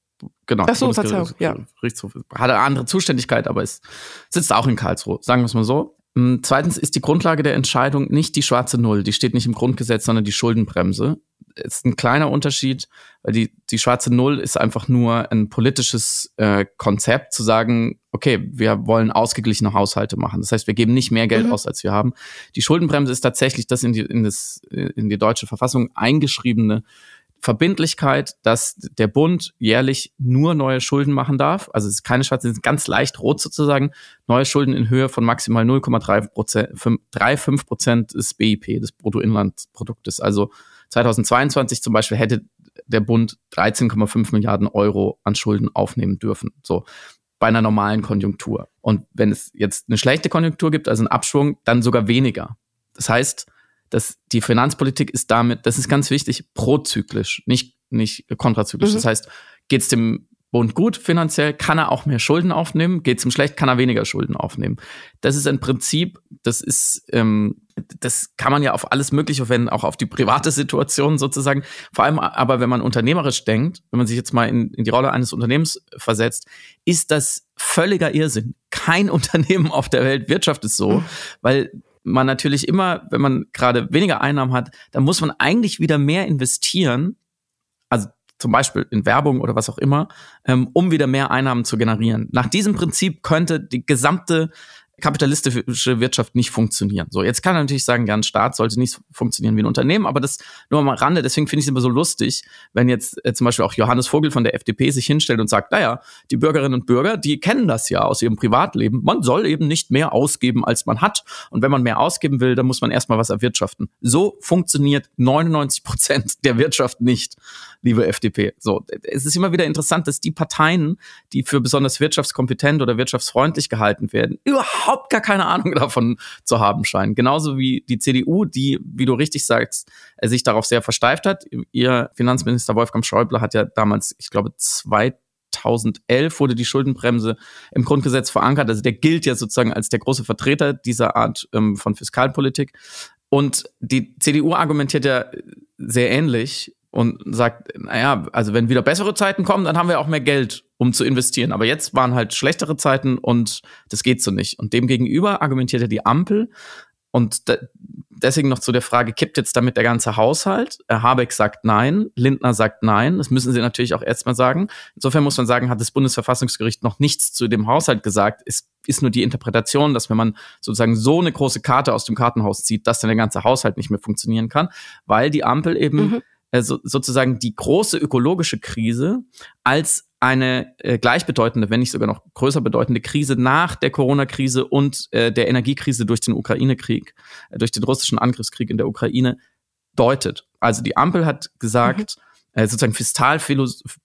genau Ach so, Verzeihung, ja. Gerichtshof hat eine andere Zuständigkeit, aber es sitzt auch in Karlsruhe, sagen wir es mal so. Hm, zweitens ist die Grundlage der Entscheidung nicht die schwarze Null, die steht nicht im Grundgesetz, sondern die Schuldenbremse ist ein kleiner Unterschied, weil die, die schwarze Null ist einfach nur ein politisches äh, Konzept, zu sagen, okay, wir wollen ausgeglichene Haushalte machen. Das heißt, wir geben nicht mehr Geld mhm. aus, als wir haben. Die Schuldenbremse ist tatsächlich das in die, in das, in die deutsche Verfassung eingeschriebene Verbindlichkeit, dass der Bund jährlich nur neue Schulden machen darf. Also es ist keine schwarze, es ist ganz leicht rot sozusagen. Neue Schulden in Höhe von maximal 0,35 Prozent, des BIP, des Bruttoinlandproduktes. Also 2022 zum Beispiel hätte der Bund 13,5 Milliarden Euro an Schulden aufnehmen dürfen. So bei einer normalen Konjunktur. Und wenn es jetzt eine schlechte Konjunktur gibt, also einen Abschwung, dann sogar weniger. Das heißt, dass die Finanzpolitik ist damit, das ist ganz wichtig, prozyklisch, nicht, nicht kontrazyklisch. Mhm. Das heißt, geht es dem Bund gut finanziell, kann er auch mehr Schulden aufnehmen. Geht es ihm schlecht, kann er weniger Schulden aufnehmen. Das ist ein Prinzip, das ist, ähm, das kann man ja auf alles Mögliche wenn auch auf die private Situation sozusagen. Vor allem aber, wenn man unternehmerisch denkt, wenn man sich jetzt mal in, in die Rolle eines Unternehmens versetzt, ist das völliger Irrsinn. Kein Unternehmen auf der Welt wirtschaftet so, mhm. weil man natürlich immer, wenn man gerade weniger Einnahmen hat, dann muss man eigentlich wieder mehr investieren. Also zum Beispiel in Werbung oder was auch immer, ähm, um wieder mehr Einnahmen zu generieren. Nach diesem Prinzip könnte die gesamte kapitalistische Wirtschaft nicht funktionieren. So, jetzt kann er natürlich sagen, ja, ein Staat sollte nicht funktionieren wie ein Unternehmen, aber das nur am Rande. Deswegen finde ich es immer so lustig, wenn jetzt äh, zum Beispiel auch Johannes Vogel von der FDP sich hinstellt und sagt, naja, die Bürgerinnen und Bürger, die kennen das ja aus ihrem Privatleben. Man soll eben nicht mehr ausgeben, als man hat. Und wenn man mehr ausgeben will, dann muss man erstmal was erwirtschaften. So funktioniert 99 Prozent der Wirtschaft nicht, liebe FDP. So, es ist immer wieder interessant, dass die Parteien, die für besonders wirtschaftskompetent oder wirtschaftsfreundlich gehalten werden, überhaupt überhaupt gar keine Ahnung davon zu haben scheinen. Genauso wie die CDU, die, wie du richtig sagst, sich darauf sehr versteift hat. Ihr Finanzminister Wolfgang Schäuble hat ja damals, ich glaube, 2011 wurde die Schuldenbremse im Grundgesetz verankert. Also der gilt ja sozusagen als der große Vertreter dieser Art ähm, von Fiskalpolitik. Und die CDU argumentiert ja sehr ähnlich und sagt, naja, also wenn wieder bessere Zeiten kommen, dann haben wir auch mehr Geld, um zu investieren. Aber jetzt waren halt schlechtere Zeiten und das geht so nicht. Und demgegenüber argumentierte die Ampel und deswegen noch zu der Frage, kippt jetzt damit der ganze Haushalt? Habeck sagt nein, Lindner sagt nein. Das müssen sie natürlich auch erstmal sagen. Insofern muss man sagen, hat das Bundesverfassungsgericht noch nichts zu dem Haushalt gesagt. Es ist nur die Interpretation, dass wenn man sozusagen so eine große Karte aus dem Kartenhaus zieht, dass dann der ganze Haushalt nicht mehr funktionieren kann, weil die Ampel eben mhm also sozusagen die große ökologische Krise als eine äh, gleichbedeutende, wenn nicht sogar noch größer bedeutende Krise nach der Corona-Krise und äh, der Energiekrise durch den Ukraine-Krieg, äh, durch den russischen Angriffskrieg in der Ukraine deutet. Also die Ampel hat gesagt, mhm äh, sozusagen fistal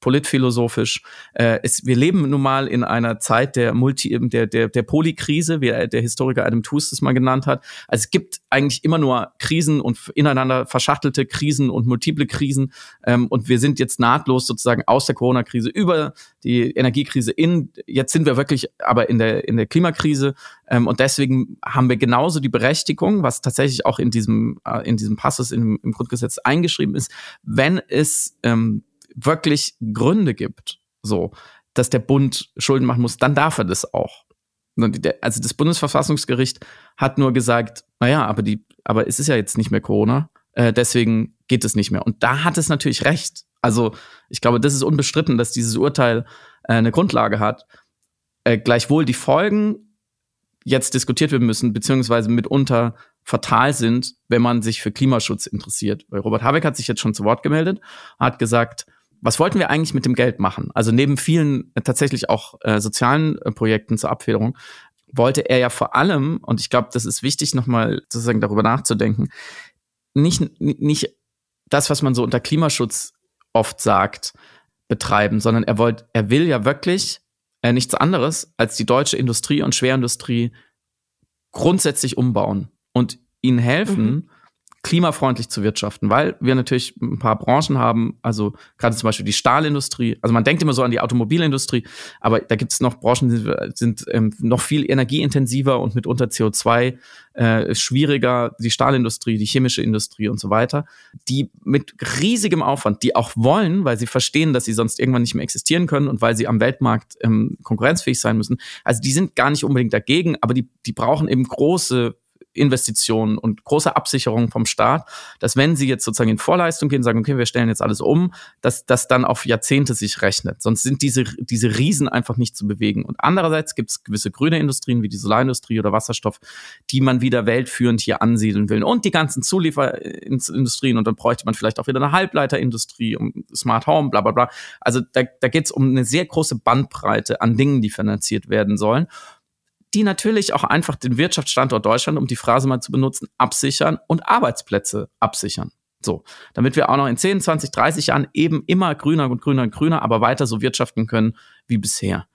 politphilosophisch. Äh, es, wir leben nun mal in einer Zeit der Multi, der, der, der Polykrise, wie der Historiker Adam Tooze das mal genannt hat. Also es gibt eigentlich immer nur Krisen und ineinander verschachtelte Krisen und multiple Krisen. Ähm, und wir sind jetzt nahtlos sozusagen aus der Corona-Krise über die Energiekrise in, jetzt sind wir wirklich aber in der, in der Klimakrise. Ähm, und deswegen haben wir genauso die Berechtigung, was tatsächlich auch in diesem, äh, in diesem Passus im, im Grundgesetz eingeschrieben ist, wenn es ähm, wirklich Gründe gibt, so, dass der Bund Schulden machen muss, dann darf er das auch. Also das Bundesverfassungsgericht hat nur gesagt, naja, aber die, aber es ist ja jetzt nicht mehr Corona, äh, deswegen geht es nicht mehr. Und da hat es natürlich recht. Also ich glaube, das ist unbestritten, dass dieses Urteil äh, eine Grundlage hat. äh, gleichwohl die Folgen jetzt diskutiert werden müssen, beziehungsweise mitunter fatal sind, wenn man sich für Klimaschutz interessiert. Weil Robert Habeck hat sich jetzt schon zu Wort gemeldet, hat gesagt, was wollten wir eigentlich mit dem Geld machen? Also neben vielen äh, tatsächlich auch äh, sozialen äh, Projekten zur Abfederung wollte er ja vor allem, und ich glaube, das ist wichtig, nochmal sozusagen darüber nachzudenken, nicht, nicht das, was man so unter Klimaschutz oft sagt, betreiben, sondern er wollte, er will ja wirklich äh, nichts anderes als die deutsche Industrie und Schwerindustrie grundsätzlich umbauen und ihnen helfen, mhm klimafreundlich zu wirtschaften, weil wir natürlich ein paar Branchen haben, also gerade zum Beispiel die Stahlindustrie. Also man denkt immer so an die Automobilindustrie, aber da gibt es noch Branchen, die sind ähm, noch viel energieintensiver und mitunter CO2 äh, schwieriger. Die Stahlindustrie, die chemische Industrie und so weiter, die mit riesigem Aufwand, die auch wollen, weil sie verstehen, dass sie sonst irgendwann nicht mehr existieren können und weil sie am Weltmarkt ähm, konkurrenzfähig sein müssen. Also die sind gar nicht unbedingt dagegen, aber die, die brauchen eben große Investitionen und große Absicherung vom Staat, dass wenn sie jetzt sozusagen in Vorleistung gehen, sagen, okay, wir stellen jetzt alles um, dass das dann auf Jahrzehnte sich rechnet. Sonst sind diese, diese Riesen einfach nicht zu bewegen. Und andererseits gibt es gewisse grüne Industrien wie die Solarindustrie oder Wasserstoff, die man wieder weltführend hier ansiedeln will. Und die ganzen Zulieferindustrien und dann bräuchte man vielleicht auch wieder eine Halbleiterindustrie, um Smart Home, bla bla bla. Also da, da geht es um eine sehr große Bandbreite an Dingen, die finanziert werden sollen die natürlich auch einfach den Wirtschaftsstandort Deutschland, um die Phrase mal zu benutzen, absichern und Arbeitsplätze absichern. So, damit wir auch noch in 10, 20, 30 Jahren eben immer grüner und grüner und grüner, aber weiter so wirtschaften können wie bisher.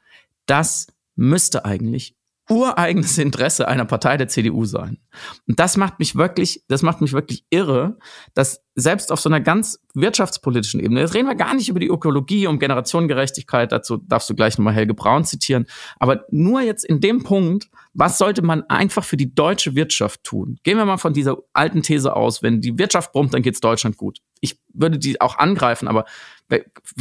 Das müsste eigentlich ureigenes Interesse einer Partei der CDU sein. Und das macht mich wirklich, das macht mich wirklich irre, dass selbst auf so einer ganz wirtschaftspolitischen Ebene, jetzt reden wir gar nicht über die Ökologie, um Generationengerechtigkeit, dazu darfst du gleich nochmal Helge Braun zitieren, aber nur jetzt in dem Punkt, was sollte man einfach für die deutsche Wirtschaft tun? Gehen wir mal von dieser alten These aus, wenn die Wirtschaft brummt, dann geht's Deutschland gut. Ich würde die auch angreifen, aber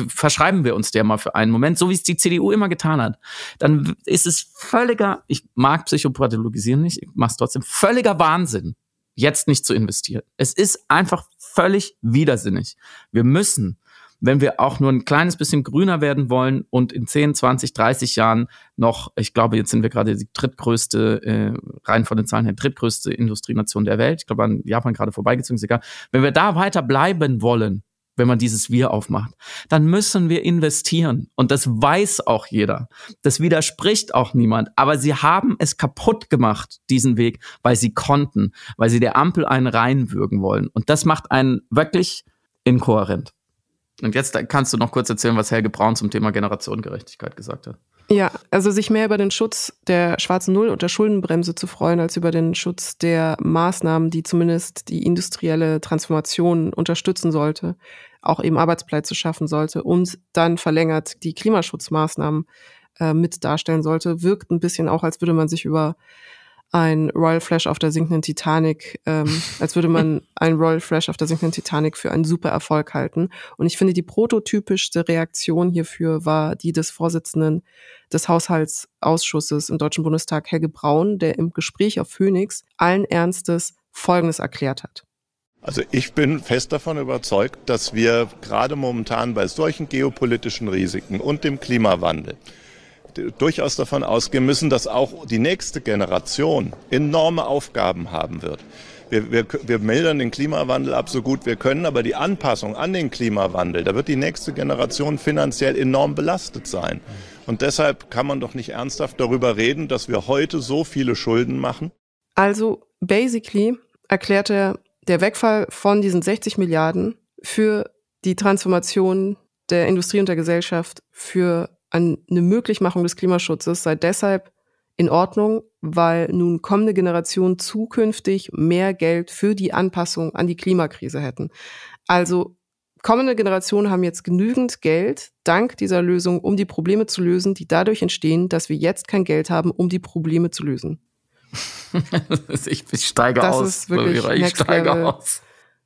verschreiben wir uns der mal für einen Moment, so wie es die CDU immer getan hat, dann ist es völliger, ich mag Psychopathologisieren nicht, ich mache es trotzdem, völliger Wahnsinn, jetzt nicht zu investieren. Es ist einfach völlig widersinnig. Wir müssen, wenn wir auch nur ein kleines bisschen grüner werden wollen und in 10, 20, 30 Jahren noch, ich glaube, jetzt sind wir gerade die drittgrößte, äh, rein von den Zahlen her, drittgrößte Industrienation der Welt. Ich glaube, an Japan gerade vorbeigezogen, ist egal. Wenn wir da weiter bleiben wollen, wenn man dieses Wir aufmacht, dann müssen wir investieren. Und das weiß auch jeder. Das widerspricht auch niemand. Aber sie haben es kaputt gemacht, diesen Weg, weil sie konnten, weil sie der Ampel einen reinwürgen wollen. Und das macht einen wirklich inkohärent. Und jetzt kannst du noch kurz erzählen, was Helge Braun zum Thema Generationengerechtigkeit gesagt hat. Ja, also sich mehr über den Schutz der schwarzen Null und der Schuldenbremse zu freuen, als über den Schutz der Maßnahmen, die zumindest die industrielle Transformation unterstützen sollte, auch eben Arbeitsplätze schaffen sollte und dann verlängert die Klimaschutzmaßnahmen äh, mit darstellen sollte, wirkt ein bisschen auch, als würde man sich über ein Royal Flash auf der sinkenden Titanic, ähm, als würde man ein Royal Flash auf der sinkenden Titanic für einen super Erfolg halten. Und ich finde, die prototypischste Reaktion hierfür war die des Vorsitzenden des Haushaltsausschusses im Deutschen Bundestag, Helge Braun, der im Gespräch auf Phoenix allen Ernstes Folgendes erklärt hat. Also ich bin fest davon überzeugt, dass wir gerade momentan bei solchen geopolitischen Risiken und dem Klimawandel durchaus davon ausgehen müssen, dass auch die nächste Generation enorme Aufgaben haben wird. Wir, wir, wir mildern den Klimawandel ab so gut wir können, aber die Anpassung an den Klimawandel, da wird die nächste Generation finanziell enorm belastet sein. Und deshalb kann man doch nicht ernsthaft darüber reden, dass wir heute so viele Schulden machen. Also basically erklärt er der Wegfall von diesen 60 Milliarden für die Transformation der Industrie und der Gesellschaft für eine Möglichmachung des Klimaschutzes sei deshalb in Ordnung, weil nun kommende Generationen zukünftig mehr Geld für die Anpassung an die Klimakrise hätten. Also kommende Generationen haben jetzt genügend Geld dank dieser Lösung, um die Probleme zu lösen, die dadurch entstehen, dass wir jetzt kein Geld haben, um die Probleme zu lösen. ich, steige das aus. Ist wirklich ich steige Level aus.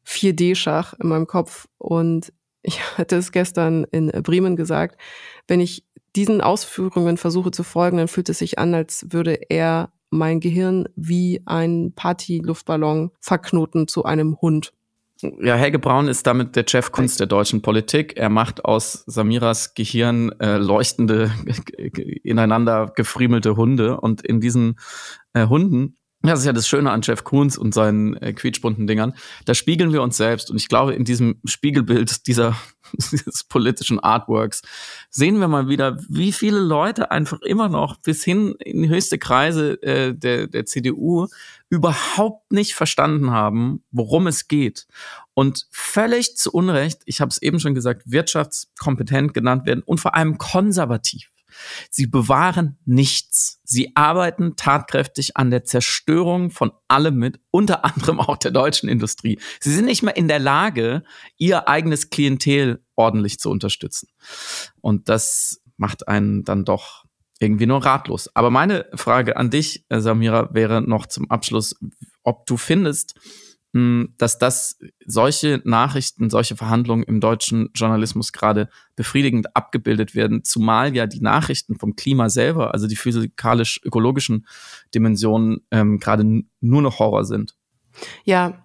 4D-Schach in meinem Kopf. Und ich hatte es gestern in Bremen gesagt, wenn ich diesen Ausführungen versuche zu folgen, dann fühlt es sich an, als würde er mein Gehirn wie ein Party-Luftballon verknoten zu einem Hund. Ja, Helge Braun ist damit der Chefkunst der deutschen Politik. Er macht aus Samiras Gehirn äh, leuchtende, ineinander gefriemelte Hunde. Und in diesen äh, Hunden das ist ja das Schöne an Jeff Koons und seinen äh, quietschbunten Dingern. Da spiegeln wir uns selbst. Und ich glaube, in diesem Spiegelbild dieser, dieses politischen Artworks sehen wir mal wieder, wie viele Leute einfach immer noch bis hin in höchste Kreise äh, der, der CDU überhaupt nicht verstanden haben, worum es geht. Und völlig zu Unrecht, ich habe es eben schon gesagt, wirtschaftskompetent genannt werden und vor allem konservativ. Sie bewahren nichts. Sie arbeiten tatkräftig an der Zerstörung von allem mit, unter anderem auch der deutschen Industrie. Sie sind nicht mehr in der Lage, ihr eigenes Klientel ordentlich zu unterstützen. Und das macht einen dann doch irgendwie nur ratlos. Aber meine Frage an dich, Samira, wäre noch zum Abschluss, ob du findest, dass das solche Nachrichten, solche Verhandlungen im deutschen Journalismus gerade befriedigend abgebildet werden, zumal ja die Nachrichten vom Klima selber, also die physikalisch-ökologischen Dimensionen, ähm, gerade nur noch Horror sind. Ja,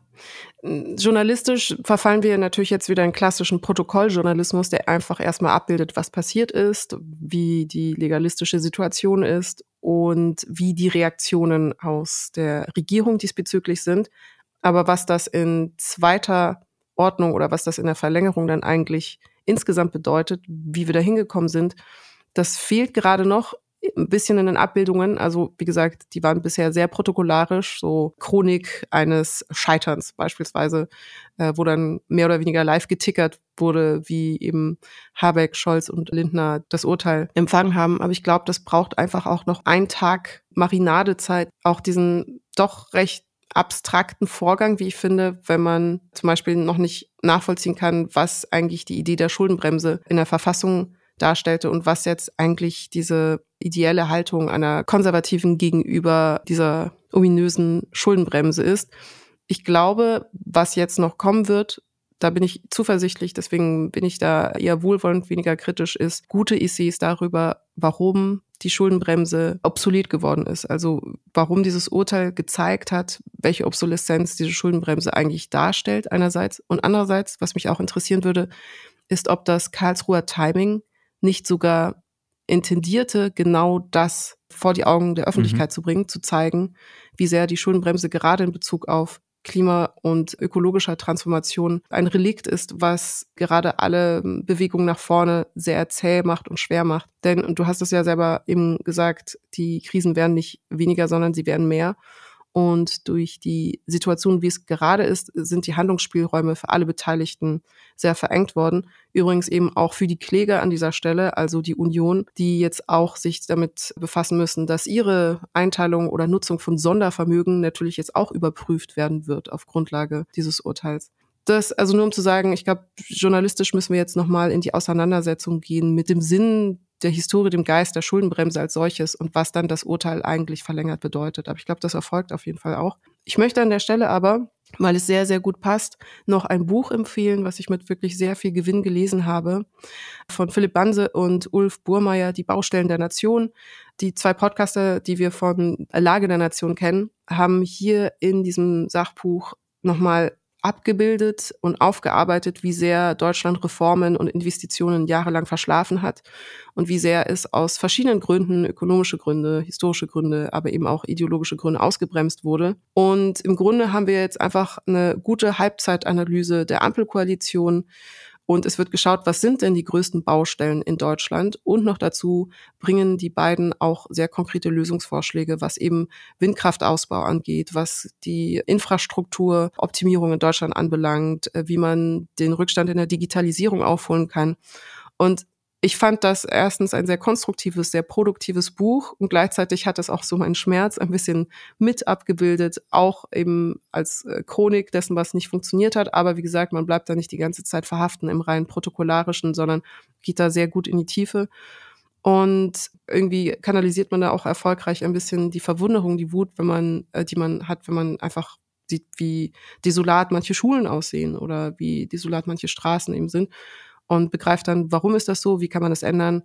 Journalistisch verfallen wir natürlich jetzt wieder in klassischen Protokolljournalismus, der einfach erstmal abbildet, was passiert ist, wie die legalistische Situation ist und wie die Reaktionen aus der Regierung diesbezüglich sind. Aber was das in zweiter Ordnung oder was das in der Verlängerung dann eigentlich insgesamt bedeutet, wie wir da hingekommen sind, das fehlt gerade noch ein bisschen in den Abbildungen. Also wie gesagt, die waren bisher sehr protokollarisch, so Chronik eines Scheiterns beispielsweise, äh, wo dann mehr oder weniger live getickert wurde, wie eben Habeck, Scholz und Lindner das Urteil empfangen haben. Aber ich glaube, das braucht einfach auch noch einen Tag Marinadezeit, auch diesen doch recht abstrakten Vorgang, wie ich finde, wenn man zum Beispiel noch nicht nachvollziehen kann, was eigentlich die Idee der Schuldenbremse in der Verfassung darstellte und was jetzt eigentlich diese ideelle Haltung einer konservativen gegenüber dieser ominösen Schuldenbremse ist. Ich glaube, was jetzt noch kommen wird, da bin ich zuversichtlich, deswegen bin ich da eher wohlwollend, weniger kritisch, ist gute Essays darüber, warum die Schuldenbremse obsolet geworden ist. Also warum dieses Urteil gezeigt hat, welche Obsoleszenz diese Schuldenbremse eigentlich darstellt einerseits. Und andererseits, was mich auch interessieren würde, ist, ob das Karlsruher Timing nicht sogar intendierte, genau das vor die Augen der Öffentlichkeit mhm. zu bringen, zu zeigen, wie sehr die Schuldenbremse gerade in Bezug auf Klima- und ökologischer Transformation ein Relikt ist, was gerade alle Bewegungen nach vorne sehr zäh macht und schwer macht. Denn, und du hast es ja selber eben gesagt, die Krisen werden nicht weniger, sondern sie werden mehr. Und durch die Situation, wie es gerade ist, sind die Handlungsspielräume für alle Beteiligten sehr verengt worden. Übrigens eben auch für die Kläger an dieser Stelle, also die Union, die jetzt auch sich damit befassen müssen, dass ihre Einteilung oder Nutzung von Sondervermögen natürlich jetzt auch überprüft werden wird auf Grundlage dieses Urteils. Das, also nur um zu sagen, ich glaube, journalistisch müssen wir jetzt nochmal in die Auseinandersetzung gehen mit dem Sinn der Historie, dem Geist der Schuldenbremse als solches und was dann das Urteil eigentlich verlängert bedeutet. Aber ich glaube, das erfolgt auf jeden Fall auch. Ich möchte an der Stelle aber, weil es sehr, sehr gut passt, noch ein Buch empfehlen, was ich mit wirklich sehr viel Gewinn gelesen habe, von Philipp Banse und Ulf Burmeier, Die Baustellen der Nation. Die zwei Podcaster, die wir von Lage der Nation kennen, haben hier in diesem Sachbuch nochmal abgebildet und aufgearbeitet, wie sehr Deutschland Reformen und Investitionen jahrelang verschlafen hat und wie sehr es aus verschiedenen Gründen, ökonomische Gründe, historische Gründe, aber eben auch ideologische Gründe ausgebremst wurde. Und im Grunde haben wir jetzt einfach eine gute Halbzeitanalyse der Ampelkoalition und es wird geschaut, was sind denn die größten Baustellen in Deutschland? Und noch dazu bringen die beiden auch sehr konkrete Lösungsvorschläge, was eben Windkraftausbau angeht, was die Infrastrukturoptimierung in Deutschland anbelangt, äh, wie man den Rückstand in der Digitalisierung aufholen kann. Und ich fand das erstens ein sehr konstruktives, sehr produktives Buch und gleichzeitig hat es auch so meinen Schmerz ein bisschen mit abgebildet, auch eben als äh, Chronik dessen, was nicht funktioniert hat. Aber wie gesagt, man bleibt da nicht die ganze Zeit verhaften im rein protokollarischen, sondern geht da sehr gut in die Tiefe. Und irgendwie kanalisiert man da auch erfolgreich ein bisschen die Verwunderung, die Wut, wenn man, äh, die man hat, wenn man einfach sieht, wie desolat manche Schulen aussehen oder wie desolat manche Straßen eben sind und begreift dann, warum ist das so, wie kann man das ändern,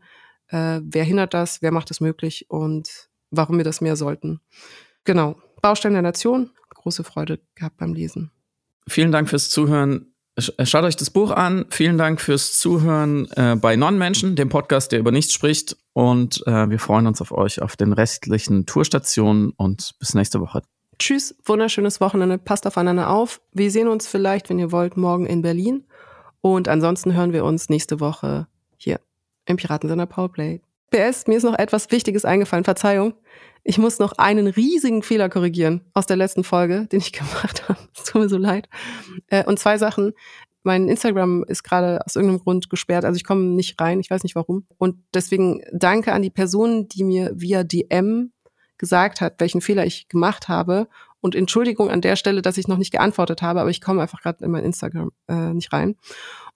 äh, wer hindert das, wer macht es möglich und warum wir das mehr sollten. Genau. Baustellen der Nation, große Freude gehabt beim Lesen. Vielen Dank fürs Zuhören. Schaut euch das Buch an. Vielen Dank fürs Zuhören äh, bei Non-Menschen, dem Podcast, der über nichts spricht. Und äh, wir freuen uns auf euch auf den restlichen Tourstationen und bis nächste Woche. Tschüss, wunderschönes Wochenende. Passt aufeinander auf. Wir sehen uns vielleicht, wenn ihr wollt, morgen in Berlin. Und ansonsten hören wir uns nächste Woche hier im Piratensender Powerplay. PS, mir ist noch etwas Wichtiges eingefallen. Verzeihung. Ich muss noch einen riesigen Fehler korrigieren aus der letzten Folge, den ich gemacht habe. Es tut mir so leid. Äh, und zwei Sachen. Mein Instagram ist gerade aus irgendeinem Grund gesperrt, also ich komme nicht rein, ich weiß nicht warum. Und deswegen danke an die Person, die mir via DM gesagt hat, welchen Fehler ich gemacht habe. Und Entschuldigung an der Stelle, dass ich noch nicht geantwortet habe, aber ich komme einfach gerade in mein Instagram äh, nicht rein.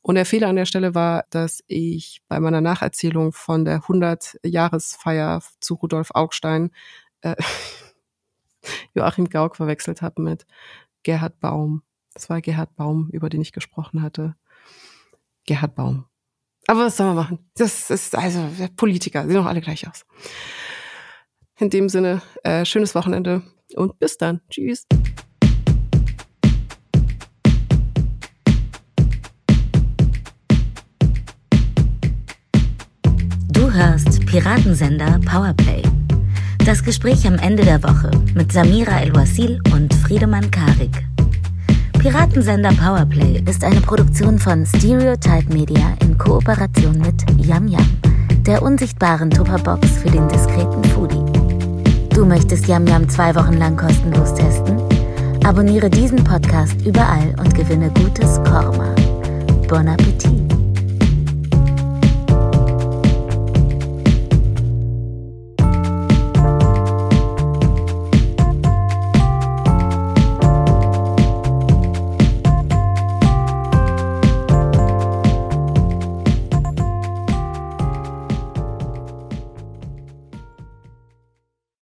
Und der Fehler an der Stelle war, dass ich bei meiner Nacherzählung von der 100-Jahresfeier zu Rudolf Augstein äh, Joachim Gauck verwechselt habe mit Gerhard Baum. Das war Gerhard Baum, über den ich gesprochen hatte. Gerhard Baum. Aber was soll man machen? Das ist also Politiker, sehen doch alle gleich aus. In dem Sinne, äh, schönes Wochenende und bis dann. Tschüss. Du hörst Piratensender Powerplay. Das Gespräch am Ende der Woche mit Samira El-Wasil und Friedemann Karik. Piratensender Powerplay ist eine Produktion von Stereotype Media in Kooperation mit Yam Yam, der unsichtbaren Tupperbox für den diskreten Foodie. Du möchtest Yam Yam zwei Wochen lang kostenlos testen? Abonniere diesen Podcast überall und gewinne gutes Korma. Bon Appetit!